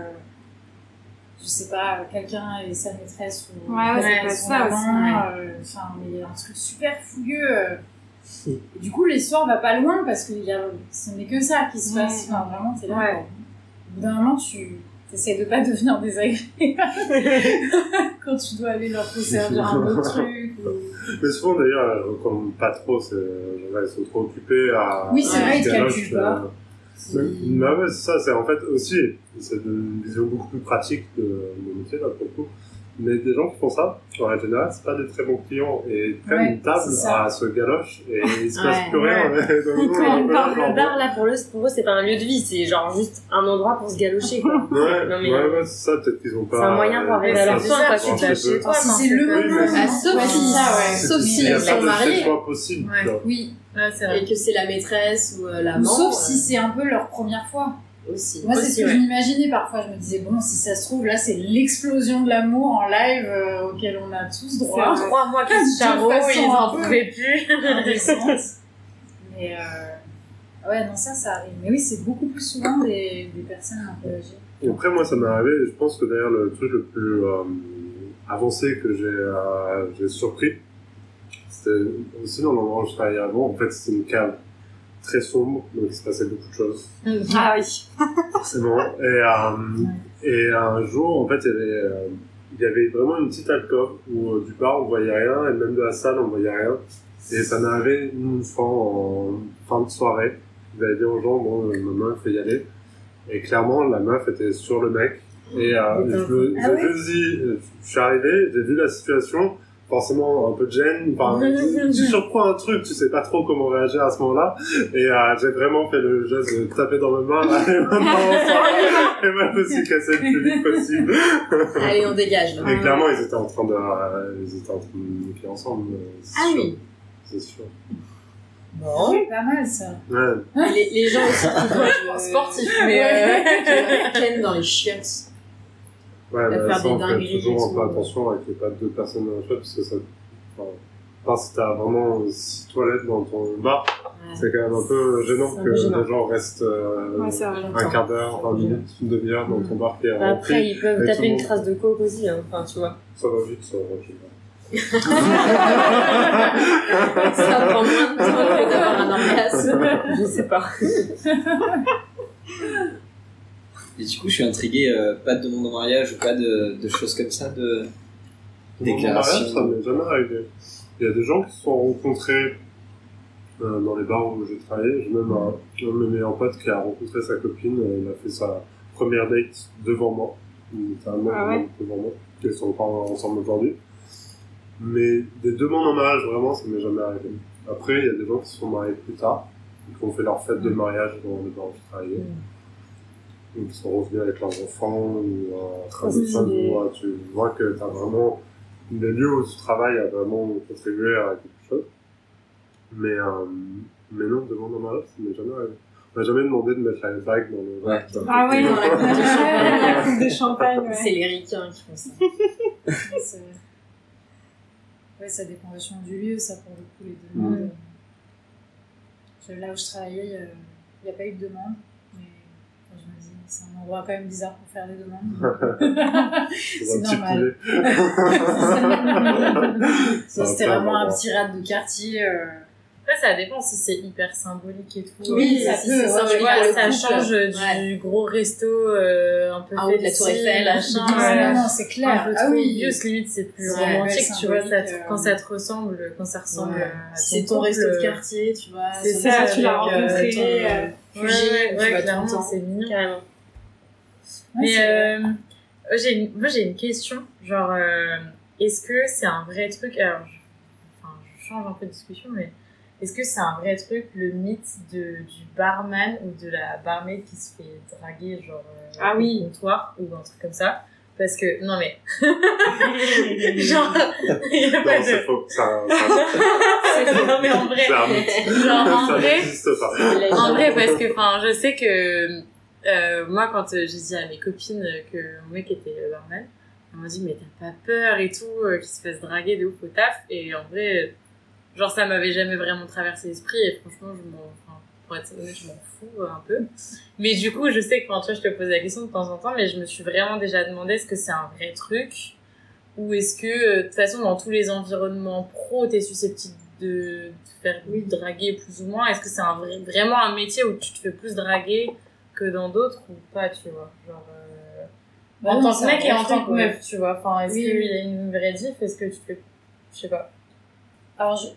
je sais pas, quelqu'un et sa maîtresse, ou Ouais, ouais, être son ça euh, enfin, mais il y a un truc super fougueux. Euh. Du coup, l'histoire va pas loin parce que y a, ce n'est que ça qui se passe. Enfin, vraiment, t'es là. Ouais. Au bout d'un moment, tu essaies de pas devenir désagréable quand tu dois aller leur servir un autre truc. ou- Mais souvent, d'ailleurs, recommandent pas trop. c'est- Elles sont trop occupées à. Oui, c'est vrai, ils te calculent pas. euh, Mais bah ouais, c'est ça, c'est en fait aussi, c'est une vision beaucoup plus pratique de, de métier, là, pour le coup. Mais des gens qui font ça, en général, c'est pas des très bons clients. Et ils prennent Ouais, une table à ce galoche et il se passe Ouais, plus rien. Parle genre, de bar, là, pour, le, pour eux, c'est pas un lieu de vie, c'est genre juste un endroit pour se galocher, quoi. Ouais, Non, mais- ouais, ouais, c'est ça, peut-être qu'ils ont pas. C'est un moyen pour arriver à leur c'est fin, quoi. tu te chez toi. Enfin, c'est le moment, Ah, y a ils sont mariés. possible. Oui, Ouais, c'est vrai. Et que c'est la maîtresse ou euh, l'amant. sauf euh, si c'est un peu leur première fois. Aussi. Moi, c'est ce que ouais. je m'imaginais parfois. Je me disais, bon, si ça se trouve, là, c'est l'explosion de l'amour en live euh, auquel on a tous droit. Trois mois qu'ils se ils un en peu- pouvaient plus. Mais euh... ouais, non, ça, ça arrive. Mais oui, c'est beaucoup plus souvent des, des personnes un peu âgées. Et après, moi, ça m'est arrivé, je pense que d'ailleurs, le truc le plus euh, avancé que j'ai euh, j'ai surpris, c'était aussi dans l'endroit où je travaillais avant. En fait, c'était une cave très sombre, donc il se passait beaucoup de choses, Ah oui. forcément. Et, euh, et un jour, en fait, il y avait, euh, il y avait vraiment une petite alcôve où euh, du bar, on voyait rien, et même de la salle, on voyait rien. Et ça arrivé une fois en fin de soirée. J'avais dit aux gens, bon, ma meuf, faut y aller. Et clairement, la meuf était sur le mec. Et je, me- Ah euh, je suis arrivé, j'ai vu la situation, forcément un peu de gêne, enfin, tu surprends un truc, tu sais pas trop comment réagir à ce moment-là. Et euh, j'ai vraiment fait le geste de taper dans mes mains, allez maintenant, on s'en va. et moi je me suis cassé le plus vite possible. Allez, on dégage. là. Et clairement, ils étaient en train de, euh, ils étaient en train de niquer ensemble. euh, c'est Ah sûr. oui. C'est sûr. Bon. C'est pas mal, ça. Ouais. Les, les gens aussi qui doivent, euh, Sportif, mais euh, qui ken dans les chiottes. Ouais, À bah, faire ça, des on fait dingueries toujours et un peu tout. attention avec les pas deux personnes dans la chambre, parce que ça, enfin, part si t'as vraiment six toilettes dans ton bar, c'est quand même un peu gênant un que les gens restent euh, Ouais, c'est vrai. un quart d'heure, 20 minutes, une demi-heure dans ton bar qui est Après, rempli. ils peuvent taper une monde- trace de coke aussi, hein. enfin, tu vois. Ça va vite, ça va vite. Ça prend moins de temps que d'avoir un orgasme. Je sais pas. Et du coup, je suis intrigué, euh, pas de demande en mariage ou pas de, de choses comme ça, de déclaration. mariage, ça m'est jamais arrivé. Il y a des gens qui se sont rencontrés euh, dans les bars où j'ai travaillé. J'ai même un, un de mes meilleurs potes qui a rencontré sa copine. euh, Il a fait sa première date devant moi. Il était un mec Ah ouais devant moi. Ils sont encore ensemble aujourd'hui. Mais des demandes en mariage, vraiment, ça m'est jamais arrivé. Après, il y a des gens qui se sont mariés plus tard, et qui ont fait leur fête de mariage dans les bars où je travaillais. Donc, ils sont revenus avec leurs enfants, ou euh, train de euh, tu vois que tu as vraiment le lieu où tu travailles a vraiment contribué à quelque chose. Mais, euh, mais non, demande en mariage, ça m'est jamais arrivé. On m'a jamais demandé de mettre la bague dans le Ouais. Ah oui, Dans la coupe de champagne. la coupe de champagne, ouais. C'est les ricains qui font ça. Ouais, ça dépend vachement du lieu, ça, pour le coup, les demandes. Je- Là où je travaillais, il n'y a, pas eu de demande. Mais enfin, je me c'est un endroit quand même bizarre pour faire des demandes. c'est normal. Ça, C'était vraiment un petit rad de quartier. euh, Après, ça dépend si c'est hyper symbolique et tout. Oui, ça si peut, ouais, symbolique vois, ça change Ouais. du gros resto euh, un peu En haut de la Tour Eiffel, machin, Ah, ouais. non, non, c'est clair. un peu Ah trop oui. obvious, limite c'est plus romantique, tu vois, ça te- symbolique, euh, quand ça te ressemble, quand ça ressemble Ouais. à c'est ton ton resto de couple, quartier, tu vois. C'est ça, tu l'as euh, rencontré, ton, euh, Ouais, ouais, clairement, c'est mignon. Mais euh, J'ai une, moi, j'ai une question. Genre, euh, est-ce que c'est un vrai truc Alors, je, enfin, je change un peu de discussion, mais est-ce que c'est un vrai truc, le mythe de, du barman ou de la barmaid qui se fait draguer, genre, euh, Ah oui. au comptoir ou un truc comme ça? Parce que, non mais. genre, il y a pas Non, c'est faux. Ça, ça, non mais en vrai. c'est un mythe. Genre, en Ça vrai. En vrai, parce que, enfin, je sais que euh, moi, quand euh, j'ai dit à mes copines que mon mec était euh, barman, elles m'ont dit, mais t'as pas peur et tout, euh, qu'il se fasse draguer de ouf au taf. Et en vrai, genre, ça m'avait jamais vraiment traversé l'esprit. Et franchement, je m'en, enfin, pour être honnête, je m'en fous euh, un peu. Mais du coup, je sais que, enfin, tu vois, je te pose la question de temps en temps, mais je me suis vraiment déjà demandé est-ce que c'est un vrai truc? Ou est-ce que, euh, de toute façon, dans tous les environnements pro, t'es susceptible de te faire draguer plus ou moins? Est-ce que c'est un vrai- vraiment un métier où tu te fais plus draguer que dans d'autres ou pas, tu vois Genre, euh, Bah en non, tant que mec et en tant que meuf, tu vois Enfin, est-ce Oui, qu'il oui. y a une vraie diff? Est-ce que tu fais... Je sais pas. Alors, je.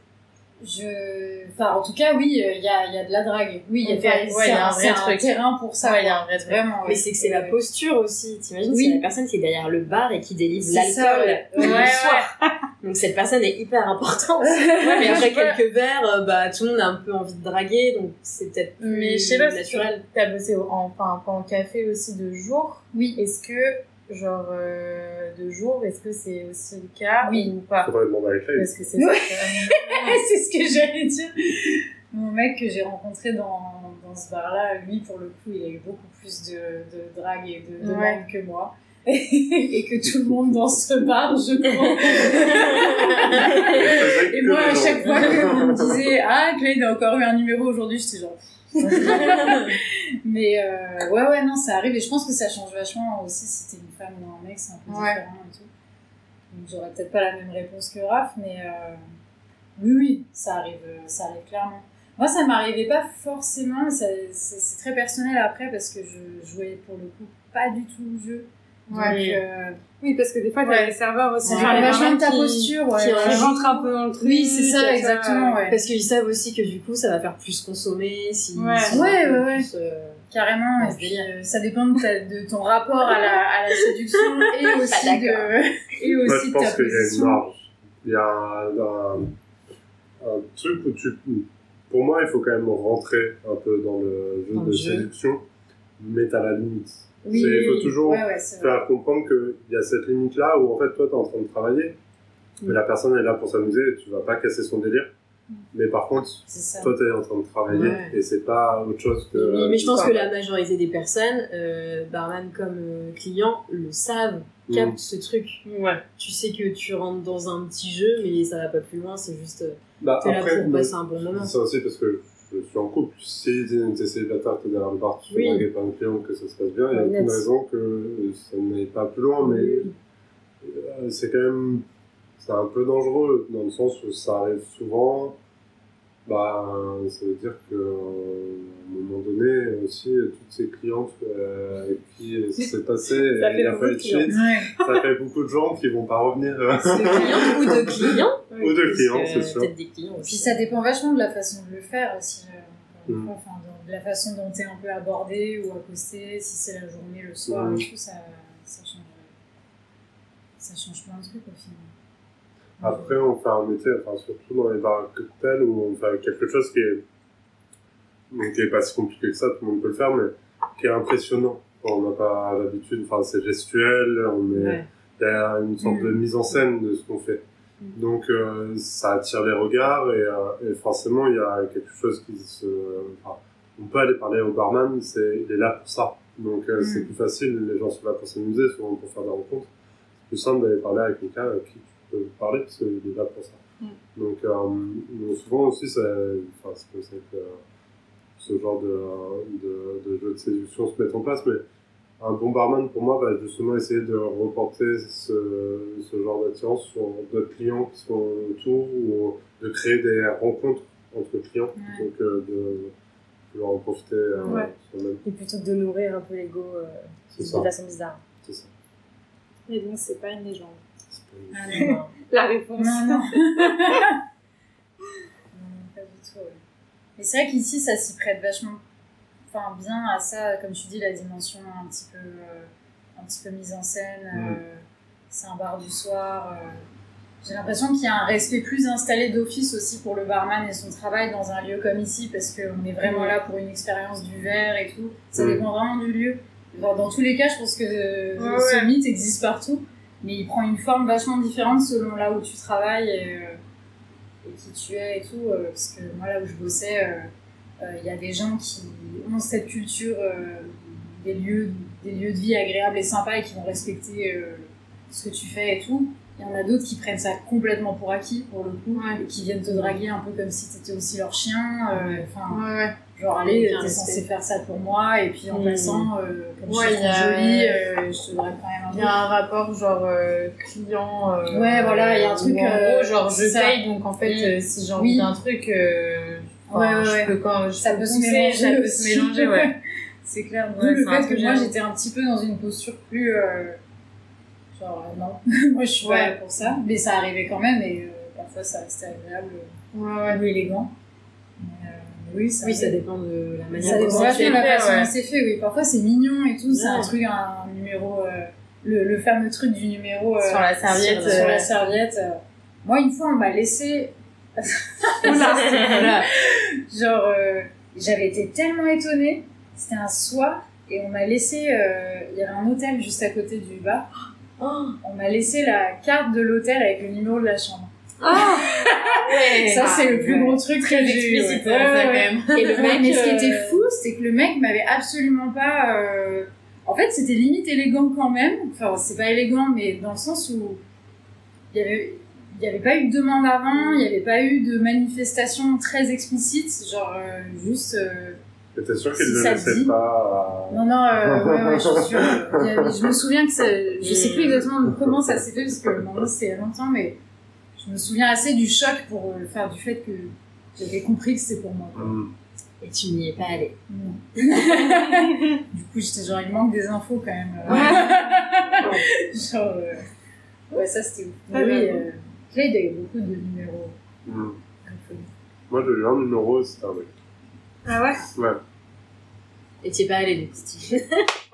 Je... Enfin, en tout cas, oui, euh, il y, a, il y a de la drague. Oui, il y a, ouais, y a un, un vrai un truc. terrain pour ça. Ouais, il y a un vrai truc. Vraiment, ouais. Mais c'est que c'est la posture aussi. T'imagines, Oui. c'est la personne qui est derrière le bar et qui délivre l'alcool ouais. le Ouais, soir. Donc cette personne est hyper importante. Ouais, mais après quelques verres, euh, bah tout le monde a un peu envie de draguer, donc c'est peut-être plus Mais je sais pas naturel. as bossé en, enfin, pas en café aussi de jour. Oui. Est-ce que, genre, euh, de jour, est-ce que c'est aussi le cas Oui. ou pas Faudrait demander. Parce que c'est Ouais. ça. c'est ce que j'allais dire. Mon mec que j'ai rencontré dans, dans ce bar-là, lui, pour le coup, il a eu beaucoup plus de, de drague et de demandes Ouais. que moi. et que tout le monde dans ce bar, je crois. et moi, à chaque fois qu'on me disait Ah, Clyde a encore eu un numéro aujourd'hui, j'étais genre. Mais euh, ouais, ouais, non, ça arrive. Et je pense que ça change vachement aussi si t'es une femme ou un mec, c'est un peu Ouais. différent et tout. Donc j'aurais peut-être pas la même réponse que Raph, mais euh, oui, oui, ça arrive, euh, ça arrive clairement. Moi, ça m'arrivait pas forcément, c'est très personnel après parce que je jouais pour le coup pas du tout le jeu. Ouais. Euh, Oui, parce que des fois, t'as Ouais. les serveurs aussi. parle les vachement de ta posture, ouais. Qui ouais. rentrent un peu dans le truc. Oui, c'est ça, exactement, ouais. Parce qu'ils savent aussi que du coup ça va faire plus consommer si Ouais. Ouais, ouais, ouais. plus, euh, Carrément, Ouais, et puis euh, ça dépend de, ta- de ton rapport à la, à la séduction et aussi Pas de, et Moi, aussi je de ta pense qu'il y a une marge. Il y a un, un, un truc où tu. Pour moi, il faut quand même rentrer un peu dans le jeu Dans de le jeu. séduction, mais t'as la limite. Oui, il faut toujours Ouais, ouais, c'est vrai. faire comprendre qu'il y a cette limite-là où en fait, toi, t'es en train de travailler, mais la personne est là pour s'amuser et tu vas pas casser son délire. Mais par contre, toi, t'es en train de travailler Ouais. et c'est pas autre chose que. mais, mais je pense Enfin, que la majorité des personnes, euh, barman comme euh, client, le savent, Mm. captent ce truc. Ouais. Tu sais que tu rentres dans un petit jeu, mais ça va pas plus loin, c'est juste euh, Bah, t'es là pour passer un bon moment. ça aussi parce que je suis en couple. Si t'es célibataire, t'es derrière le bar, tu fais Oui. par un client, que ça se passe bien, il y a Ouais, aucune raison que ça n'aille pas plus loin, mais euh, c'est quand même c'est un peu dangereux dans le sens où ça arrive souvent. Bah, ça veut dire que euh, un moment donné aussi toutes ces clientes euh, avec qui ça s'est passé, Ça et fait il a beaucoup fallu de cheat, Ouais. ça fait beaucoup de gens qui vont pas revenir. euh, de clients ou de clients. Ou de clients, c'est sûr. Peut-être des clients Puis ça dépend vachement de la façon de le faire aussi. euh, Mm. enfin, de, la façon dont t'es un peu abordé ou accosté, si c'est la journée, le soir Mm. et tout, ça, ça change. Ça change plein de trucs au final. Après, on fait un métier, enfin, surtout dans les bars à cocktail, où on fait quelque chose qui est, donc, qui est pas si compliqué que ça, tout le monde peut le faire, mais qui est impressionnant. On n'a pas l'habitude, enfin, c'est gestuel, on est, Ouais. il y a une sorte de mise en scène de ce qu'on fait. Donc, euh, ça attire les regards et, euh, et forcément, il y a quelque chose qui se, enfin, on peut aller parler au barman, c'est, il est là pour ça. Donc, euh, c'est Mm. plus facile, les gens sont là pour s'amuser, souvent pour faire des rencontres. C'est plus simple d'aller parler avec quelqu'un avec qui peux parler parce qu'il est là pour ça. Mm. Donc, euh, donc souvent aussi, ça, enfin, c'est comme ça que euh, ce genre de, de, de jeu de séduction se met en place, mais un bon barman, pour moi, va justement essayer de reporter ce, ce genre d'attirance sur d'autres clients qui sont autour ou de créer des rencontres entre clients Ouais. plutôt que de vouloir en profiter euh, Ouais. soi-même. Et plutôt que de nourrir un peu l'ego euh, de façon bizarre. C'est ça. Et donc, c'est pas une légende. Non. La réponse. Non, non. non, pas du tout. ouais. Mais c'est vrai qu'ici, ça s'y prête vachement enfin, bien à ça, comme tu dis, la dimension un petit peu euh, un petit peu mise en scène. Mm. euh, c'est un bar du soir. euh. J'ai l'impression qu'il y a un respect plus installé d'office aussi pour le barman et son travail dans un lieu comme ici parce qu'on est vraiment Mm. là pour une expérience du verre et tout. Ça Mm. dépend vraiment du lieu. Dans tous les cas, je pense que euh, Ouais, ce ouais. mythe existe partout, mais il prend une forme vachement différente selon là où tu travailles et, euh, et qui tu es et tout. euh, parce que moi, là où je bossais, euh, il y a des gens qui ont cette culture des, lieux, des lieux de vie agréables et sympas et qui vont respecter ce que tu fais et tout. Il y en a d'autres qui prennent ça complètement pour acquis, pour le coup, et qui viennent te draguer un peu comme si t'étais aussi leur chien. Enfin, Ouais, ouais. Genre, allez, t'es censé faire ça pour moi, et puis en Mm. passant, euh, comme Ouais, je suis jolie, euh, je te drague quand même un Il y a un rapport genre euh, client. euh, Ouais, voilà, il y a un truc, en euh, gros, genre je paye donc en fait si j'ai envie Oui. d'un truc, enfin, Ouais, ouais, je peux quand je Ça peut se mélanger ça peut se mélanger, ouais. C'est clair. Ouais, le fait que moi j'étais un petit peu dans une posture plus. genre, non, moi je suis pas là pour ça. Mais ça arrivait quand même et parfois ça restait agréable Ouais, ouais. ou élégant. Oui, ça, Oui, ça dépend de la manière dont c'est la fait, façon ouais. dont c'est fait. Oui, parfois c'est mignon et tout. C'est un truc, un numéro. euh, le, le fameux truc du numéro. euh, Sur la serviette, Sur, sur euh, la serviette. Moi, une fois, on m'a laissé. Voilà. Genre, j'avais été tellement étonnée. C'était un soir et on m'a laissé. Il y avait un hôtel juste à côté du bar. On m'a laissé la carte de l'hôtel avec le numéro de la chambre. Ouais. Ça, c'est le plus ouais. gros truc Très que j'ai eu. ouais. quand même. Et le mec, mais ce qui euh, était fou, c'est que le mec m'avait absolument pas. euh, En fait, c'était limite élégant quand même. Enfin, c'est pas élégant, mais dans le sens où il y avait. Il n'y avait pas eu de demande avant, il n'y avait pas eu de manifestation très explicite, genre euh, juste. euh, t'es sûr qu'il ne laissait pas Non, non, euh, ouais, ouais, je suis sûre. Je me souviens que ça- je sais plus exactement comment ça s'est fait parce que y a longtemps, mais je me souviens assez du choc pour euh, faire du fait que j'avais compris que c'était pour moi. quoi. Hmm. Et tu n'y es pas allé. Du coup, j'étais genre, il manque des infos quand même. euh. genre, euh, ouais, ça c'était ouf. Mais oui, euh, là, il y avait beaucoup de numéros. Infos. Moi, j'ai eu un numéro, c'était un mec. Ah ouais? Ouais. Et tu n'y es pas allé, Steve.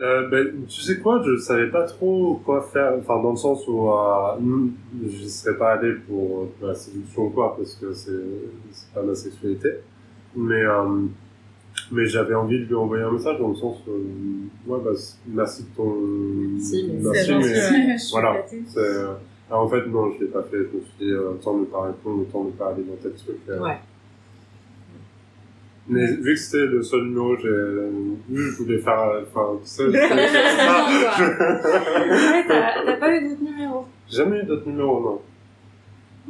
Euh, ben, tu sais quoi, je savais pas trop quoi faire, enfin dans le sens où euh, je serais pas allé pour euh, la séduction ou quoi, parce que c'est c'est pas ma sexualité, mais euh, mais j'avais envie de lui envoyer un message dans le sens où, ouais bah merci de ton Merci, mais merci, mais voilà. euh, alors, en fait non je l'ai pas fait, je me suis dit euh, autant ne pas répondre, autant ne pas alimenter le truc. euh. Ouais. Mais vu que c'était le seul numéro, j'ai, euh, je voulais faire, euh, enfin, tu sais, je voulais faire ça. Ouais, t'as pas eu d'autres numéros? Jamais eu d'autres numéros, non.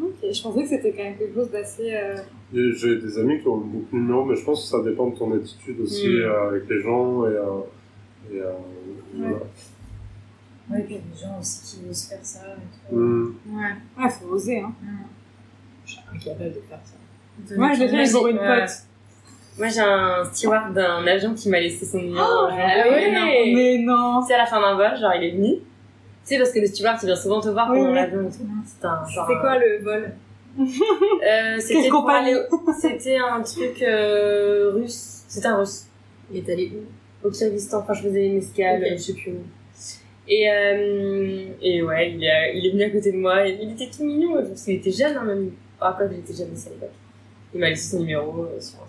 Ok, je pensais que c'était quand même quelque chose d'assez. euh, J'ai des amis qui ont beaucoup de numéros, mais je pense que ça dépend de ton attitude aussi Mm. euh, avec les gens et, euh, et euh, voilà. Ouais, et puis il y a des gens aussi qui osent faire ça. et tout. Mm. Ouais. Ouais, faut oser, hein. Je suis incapable de faire ça. Moi, je l'ai fait pour une Ouais. pote. Moi, j'ai un steward d'un avion qui m'a laissé son numéro. Oh, ah ouais. Mais non. C'est à la fin d'un vol, genre il est venu. Tu sais, parce que le steward, il vient souvent te voir Oui, pendant oui. l'avion et tout. C'était un genre. C'est quoi le vol euh, C'était aller- C'était un truc euh, russe. C'était un russe. Il est allé où? Au Kyrgyzstan, enfin, je faisais une escale, Ok. je sais plus où. Et, euh, et ouais, il est, il est venu à côté de moi. Et il était tout mignon, je pense qu'il était jeune, hein, même. Ah, quoi, il était jeune aussi à l'époque. Il m'a laissé son numéro euh, sur un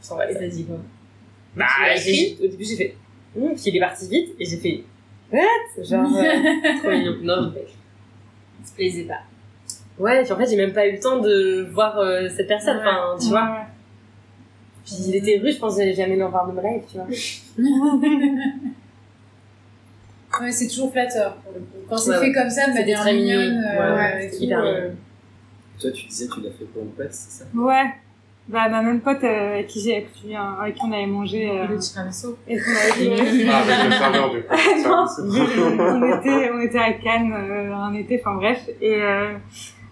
truc. Sur Et t'as dit quoi Bah, j'ai- au début, j'ai fait. Hum, puis il est parti vite, et j'ai fait. What? Genre, euh, trop mignon. Non, fait. Ça te plaisait pas. Ouais, puis en fait, j'ai même pas eu le temps de voir euh, cette personne, Ouais. enfin, tu vois. Puis il était russe, je pense que j'allais jamais l'en voir de ma life, tu vois. Ouais, c'est toujours flatteur pour le coup. Quand c'est Ouais, fait comme ça, de manière mignonne, euh, Ouais, ouais, hyper mignon. Toi, tu disais, tu l'as fait pour une pote, c'est ça? Ouais. Bah, ma même pote euh, avec qui j'ai un, avec qui on avait mangé. Euh, Le tiramisu. et qu'on avait fait- Ah, avec le serveur du coup. Non. On était, on était à Cannes euh, un été, enfin bref, et, euh,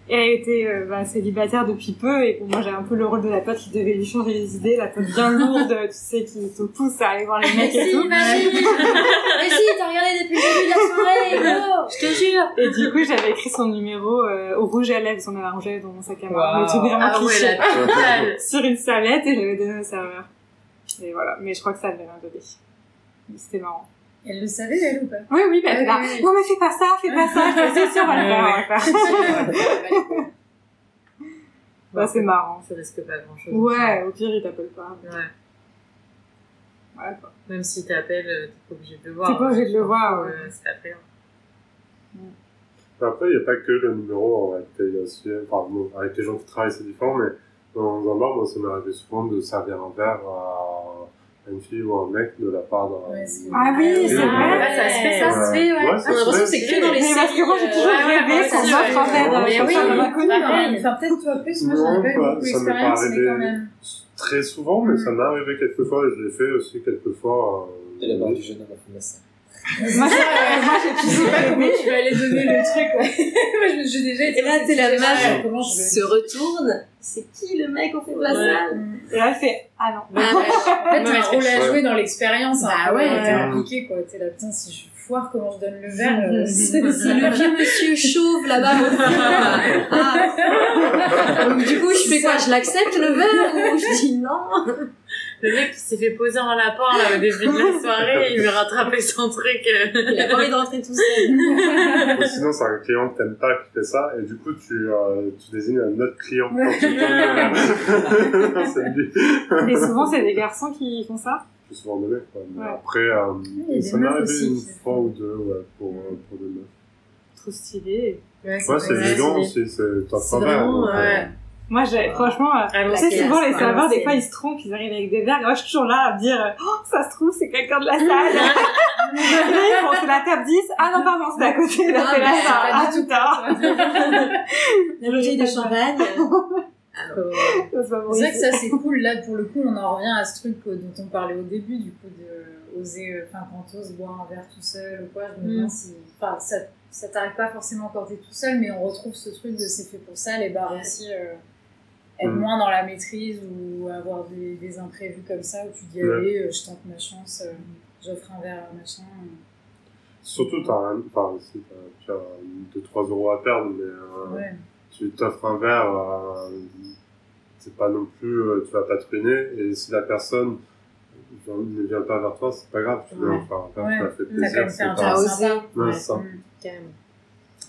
et elle était euh, bah, célibataire depuis peu, et pour moi j'ai un peu le rôle de la pote qui devait lui changer les idées, la pote bien lourde, tu sais, qui te pousse à aller voir les mecs et tout. Mais si, t'as regardé depuis le début de la soirée, Je te jure Et du coup j'avais écrit son numéro euh, au rouge à lèvres, on avait un rouge à lèvres dans mon sac à main, Wow. le truc vraiment Ah ouais, cliché, totale sur une serviette, et je l'avais donné au serveur. Et voilà, mais je crois que ça avait rien donné. C'était marrant. Elle le savait, elle ou pas? Oui, oui, bah, elle oui, oui. non mais fais pas ça, fais pas ça, je sais sûr, on va le faire, on va le faire. Bah, c'est marrant. Ça risque pas grand chose. Ouais, au pire, il t'appelle pas. Ouais. Ouais, quoi. Même si t'appelles, euh, t'es pas obligé de le voir. T'es pas obligé de le voir, ouais. Euh, C'est après. Après, il n'y a pas que le numéro en réalité. Il y a aussi, enfin, bon, avec les gens qui travaillent, c'est différent, mais dans un bar, moi, ça m'est arrivé souvent de servir un verre à une fille ou un mec de la part d'un. Ouais, Ah oui, c'est vrai. Ouais, ça se fait, ça se fait, ouais. Ça se l'impression fait. que c'est que dans les parce séries. que moi, j'ai toujours euh, ouais, rêvé qu'on ouais, offre un ouais. verre, Mais oui, pareil. Enfin, peut-être toi plus, moi j'en Non, ai pas eu pas- beaucoup ça m'est pas d'expérience, mais quand même. Très souvent, mais ça m'est arrivé quelques fois et je l'ai fait aussi quelques fois. euh, la barre du jeune homme à fond de la. Moi, j'ai- moi, j'ai Je sais pas comment tu vas aller donner le truc. Moi, je me suis déjà été Et là, t'es la Ouais, meuf Comment je se retourne. C'est qui le mec au fond de la Ouais. salle Et là, elle fait, ah non. Ah ouais. En fait, t'as un rôle à jouer dans l'expérience. hein. Bah ouais. T'es impliqué, quoi. T'es là, putain, si je foire, comment je donne le verre euh, C'est C'est le vieux monsieur chauve là-bas au fond. Ah. Donc du coup, je fais quoi? Je l'accepte le verre ou je dis non? Le mec qui s'est fait poser en lapin là, au début de la soirée, il veut rattraper son truc. euh. Il a pas envie de rentrer tout seul. Ou sinon, c'est un client que t'aimes pas qui fait ça, et du coup, tu, euh, tu désignes un autre client quand. Et souvent, c'est des garçons qui font ça. Plus souvent des mecs, quoi. Mais Ouais. après, euh, il y a des ça m'est arrivé aussi une fois ou deux, ouais, pour, euh, pour des meufs. Trop stylé. Ouais, c'est élégant c'est- aussi, c'est top donc, euh, Ouais. Moi, j'ai, franchement, euh, Ah, tu sais, souvent, les serveurs, des fois, ils se trompent, ils arrivent avec des verres, moi, je suis toujours là à me dire, oh, ça se trouve, c'est quelqu'un de la salle. Font, c'est la table 10. Ah non, pardon, c'est à côté, là, Ah, c'est la salle. Ah, tout putain. La bouteille de champagne. C'est bon, C'est vrai que ça c'est cool, là pour le coup on en revient à ce truc euh, dont on parlait au début, du coup de oser, euh, enfin quand t'oses boire un verre tout seul ou quoi, je me Mm. demande si, enfin ça, ça t'arrive pas forcément quand t'es tout seul, mais on retrouve ce truc de c'est fait pour ça, les bars aussi, euh, être Mm. moins dans la maîtrise ou avoir des, des imprévus comme ça où tu dis Ouais. allez, euh, je tente ma chance, euh, j'offre un verre à machin. Surtout, t'as rien, enfin, si, t'as- tu as 2-3 euros à perdre, mais euh, Ouais. tu t'offres un verre, euh, c'est pas non plus, euh, tu vas pas te ruiner, et si la personne ne vient pas vers toi, c'est pas grave, tu viens Ouais. faire un verre, Ouais. ça fait plaisir, fait un. Ouais, c'est ça. Mm. Carrément.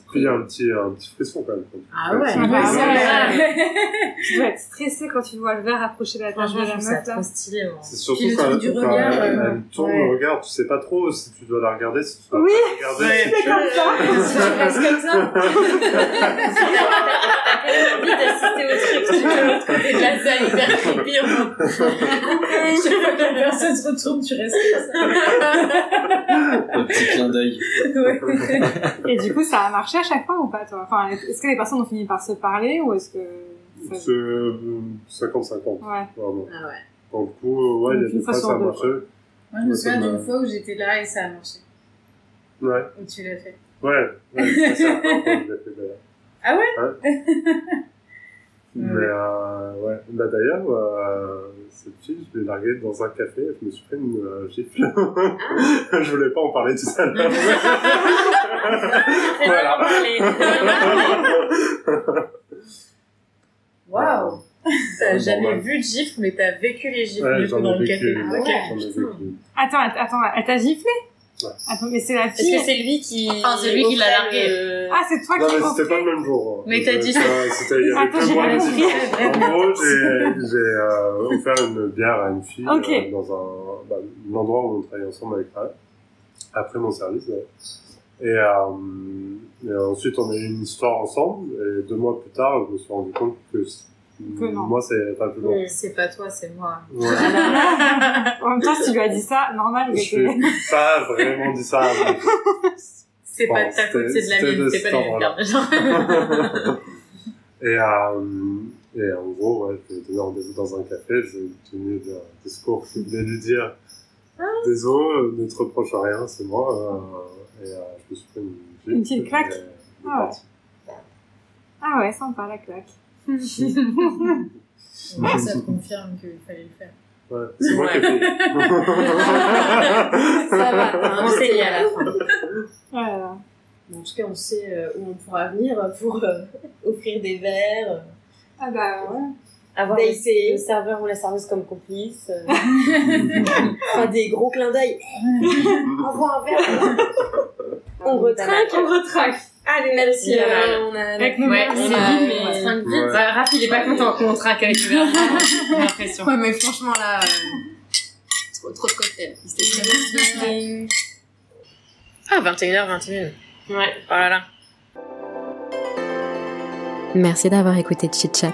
Puis il y a un petit, un petit frisson quand même. quand tu Ah ouais. Ouais, c'est ouais. vrai. Tu dois être stressé quand tu vois le verre approcher la table Franchement, de je la meuf, stylé. C'est surtout quand, elle, euh, elle tourne ouais. le regard, tu sais pas trop si tu dois la regarder, si tu dois Oui. la regarder. Si C'est tu- comme ça. Je reste comme ça. T'as envie d'assister au truc, tu veux de l'autre côté de la salle, hyper creepy. Chaque fois que la personne se retourne, tu restes comme ça. Le petit clin d'œil. Ouais. Et du coup, ça a marché à chaque fois ou pas, toi? Enfin, est-ce que les personnes ont fini par se parler ou est-ce que... C'est euh, 50-50, Ouais. vraiment. Ah ouais. Pour le coup, ouais, il y a des fois ça a marché. Moi, je me Ouais, souviens d'une fois où j'étais là et ça a marché. Ouais, Où tu l'as fait. ouais, ouais, ça, c'est la première fois que je l'ai fait d'ailleurs. Ah ouais Mais euh, ouais, bah d'ailleurs, euh, cette fille, je l'ai larguée dans un café et je me suis fait une euh, gifle. Ah. je voulais pas en parler tout à l'heure. Voilà. Waouh T'as jamais vu de gifle, mais t'as vécu les gifles Ouais, du coup dans le café. Ah ouais. Vécu. Attends, att- attends, elle t'a giflé Ouais. Attends, mais c'est la Est-ce fille... que c'est lui qui. Ah, c'est lui qui l'a largué. le- Ah, c'est toi Non, qui mais l'as c'était pas le même jour. hein. Mais t'as dit- C'était- C'était, il y avait Attends, deux j'ai pas compris. En gros, j'ai, euh, offert une bière à une fille, Ok. euh, dans un, bah, un endroit où on travaillait ensemble avec elle. Après mon service, ouais. Et, euh, et ensuite, on a eu une histoire ensemble, et deux mois plus tard, je me suis rendu compte que, c- Que non. moi, c'est pas plus long. C'est pas toi, c'est moi. Ouais. En même temps, si tu lui as dit ça, normal, il Je n'ai pas vraiment dit ça. mais- C'est Bon, pas de ta faute, c'est de la mienne, de c'est pas les ordre-là. lumières. Et, euh, et en gros, ouais, je lui ai donné rendez-vous dans un café, je lui ai tenu un discours qui voulait lui dire Désolé, ne te reproche rien, c'est moi. euh, et euh, je me suis pris une, Une petite claque euh, Ah ouais. Ah ouais, sympa, la claque. Moi, ça te confirme qu'il fallait le faire. Ouais, c'est moi qui ai payé. Ça va, un Enseigné à la fin. Voilà. En tout cas, on sait euh, où on pourra venir pour euh, offrir des verres. Ah bah ouais. Avoir Dater. le serveur ou la serveuse comme complice. euh. Faire des gros clins d'œil. Envoie un verre. On retraque. On retraque. Allez, même si euh, on a... Avec nos Ouais, c'est on a- vite, mais on trinque vite. Ouais. Bah, Raph, il est pas content qu'on traque avec le verre. J'ai l'impression. Ouais, mais franchement, là... euh, Trop, trop de cocktails. C'était très bien. Ah, 21h21. Ouais. Oh là là. Merci d'avoir écouté Chit Chat.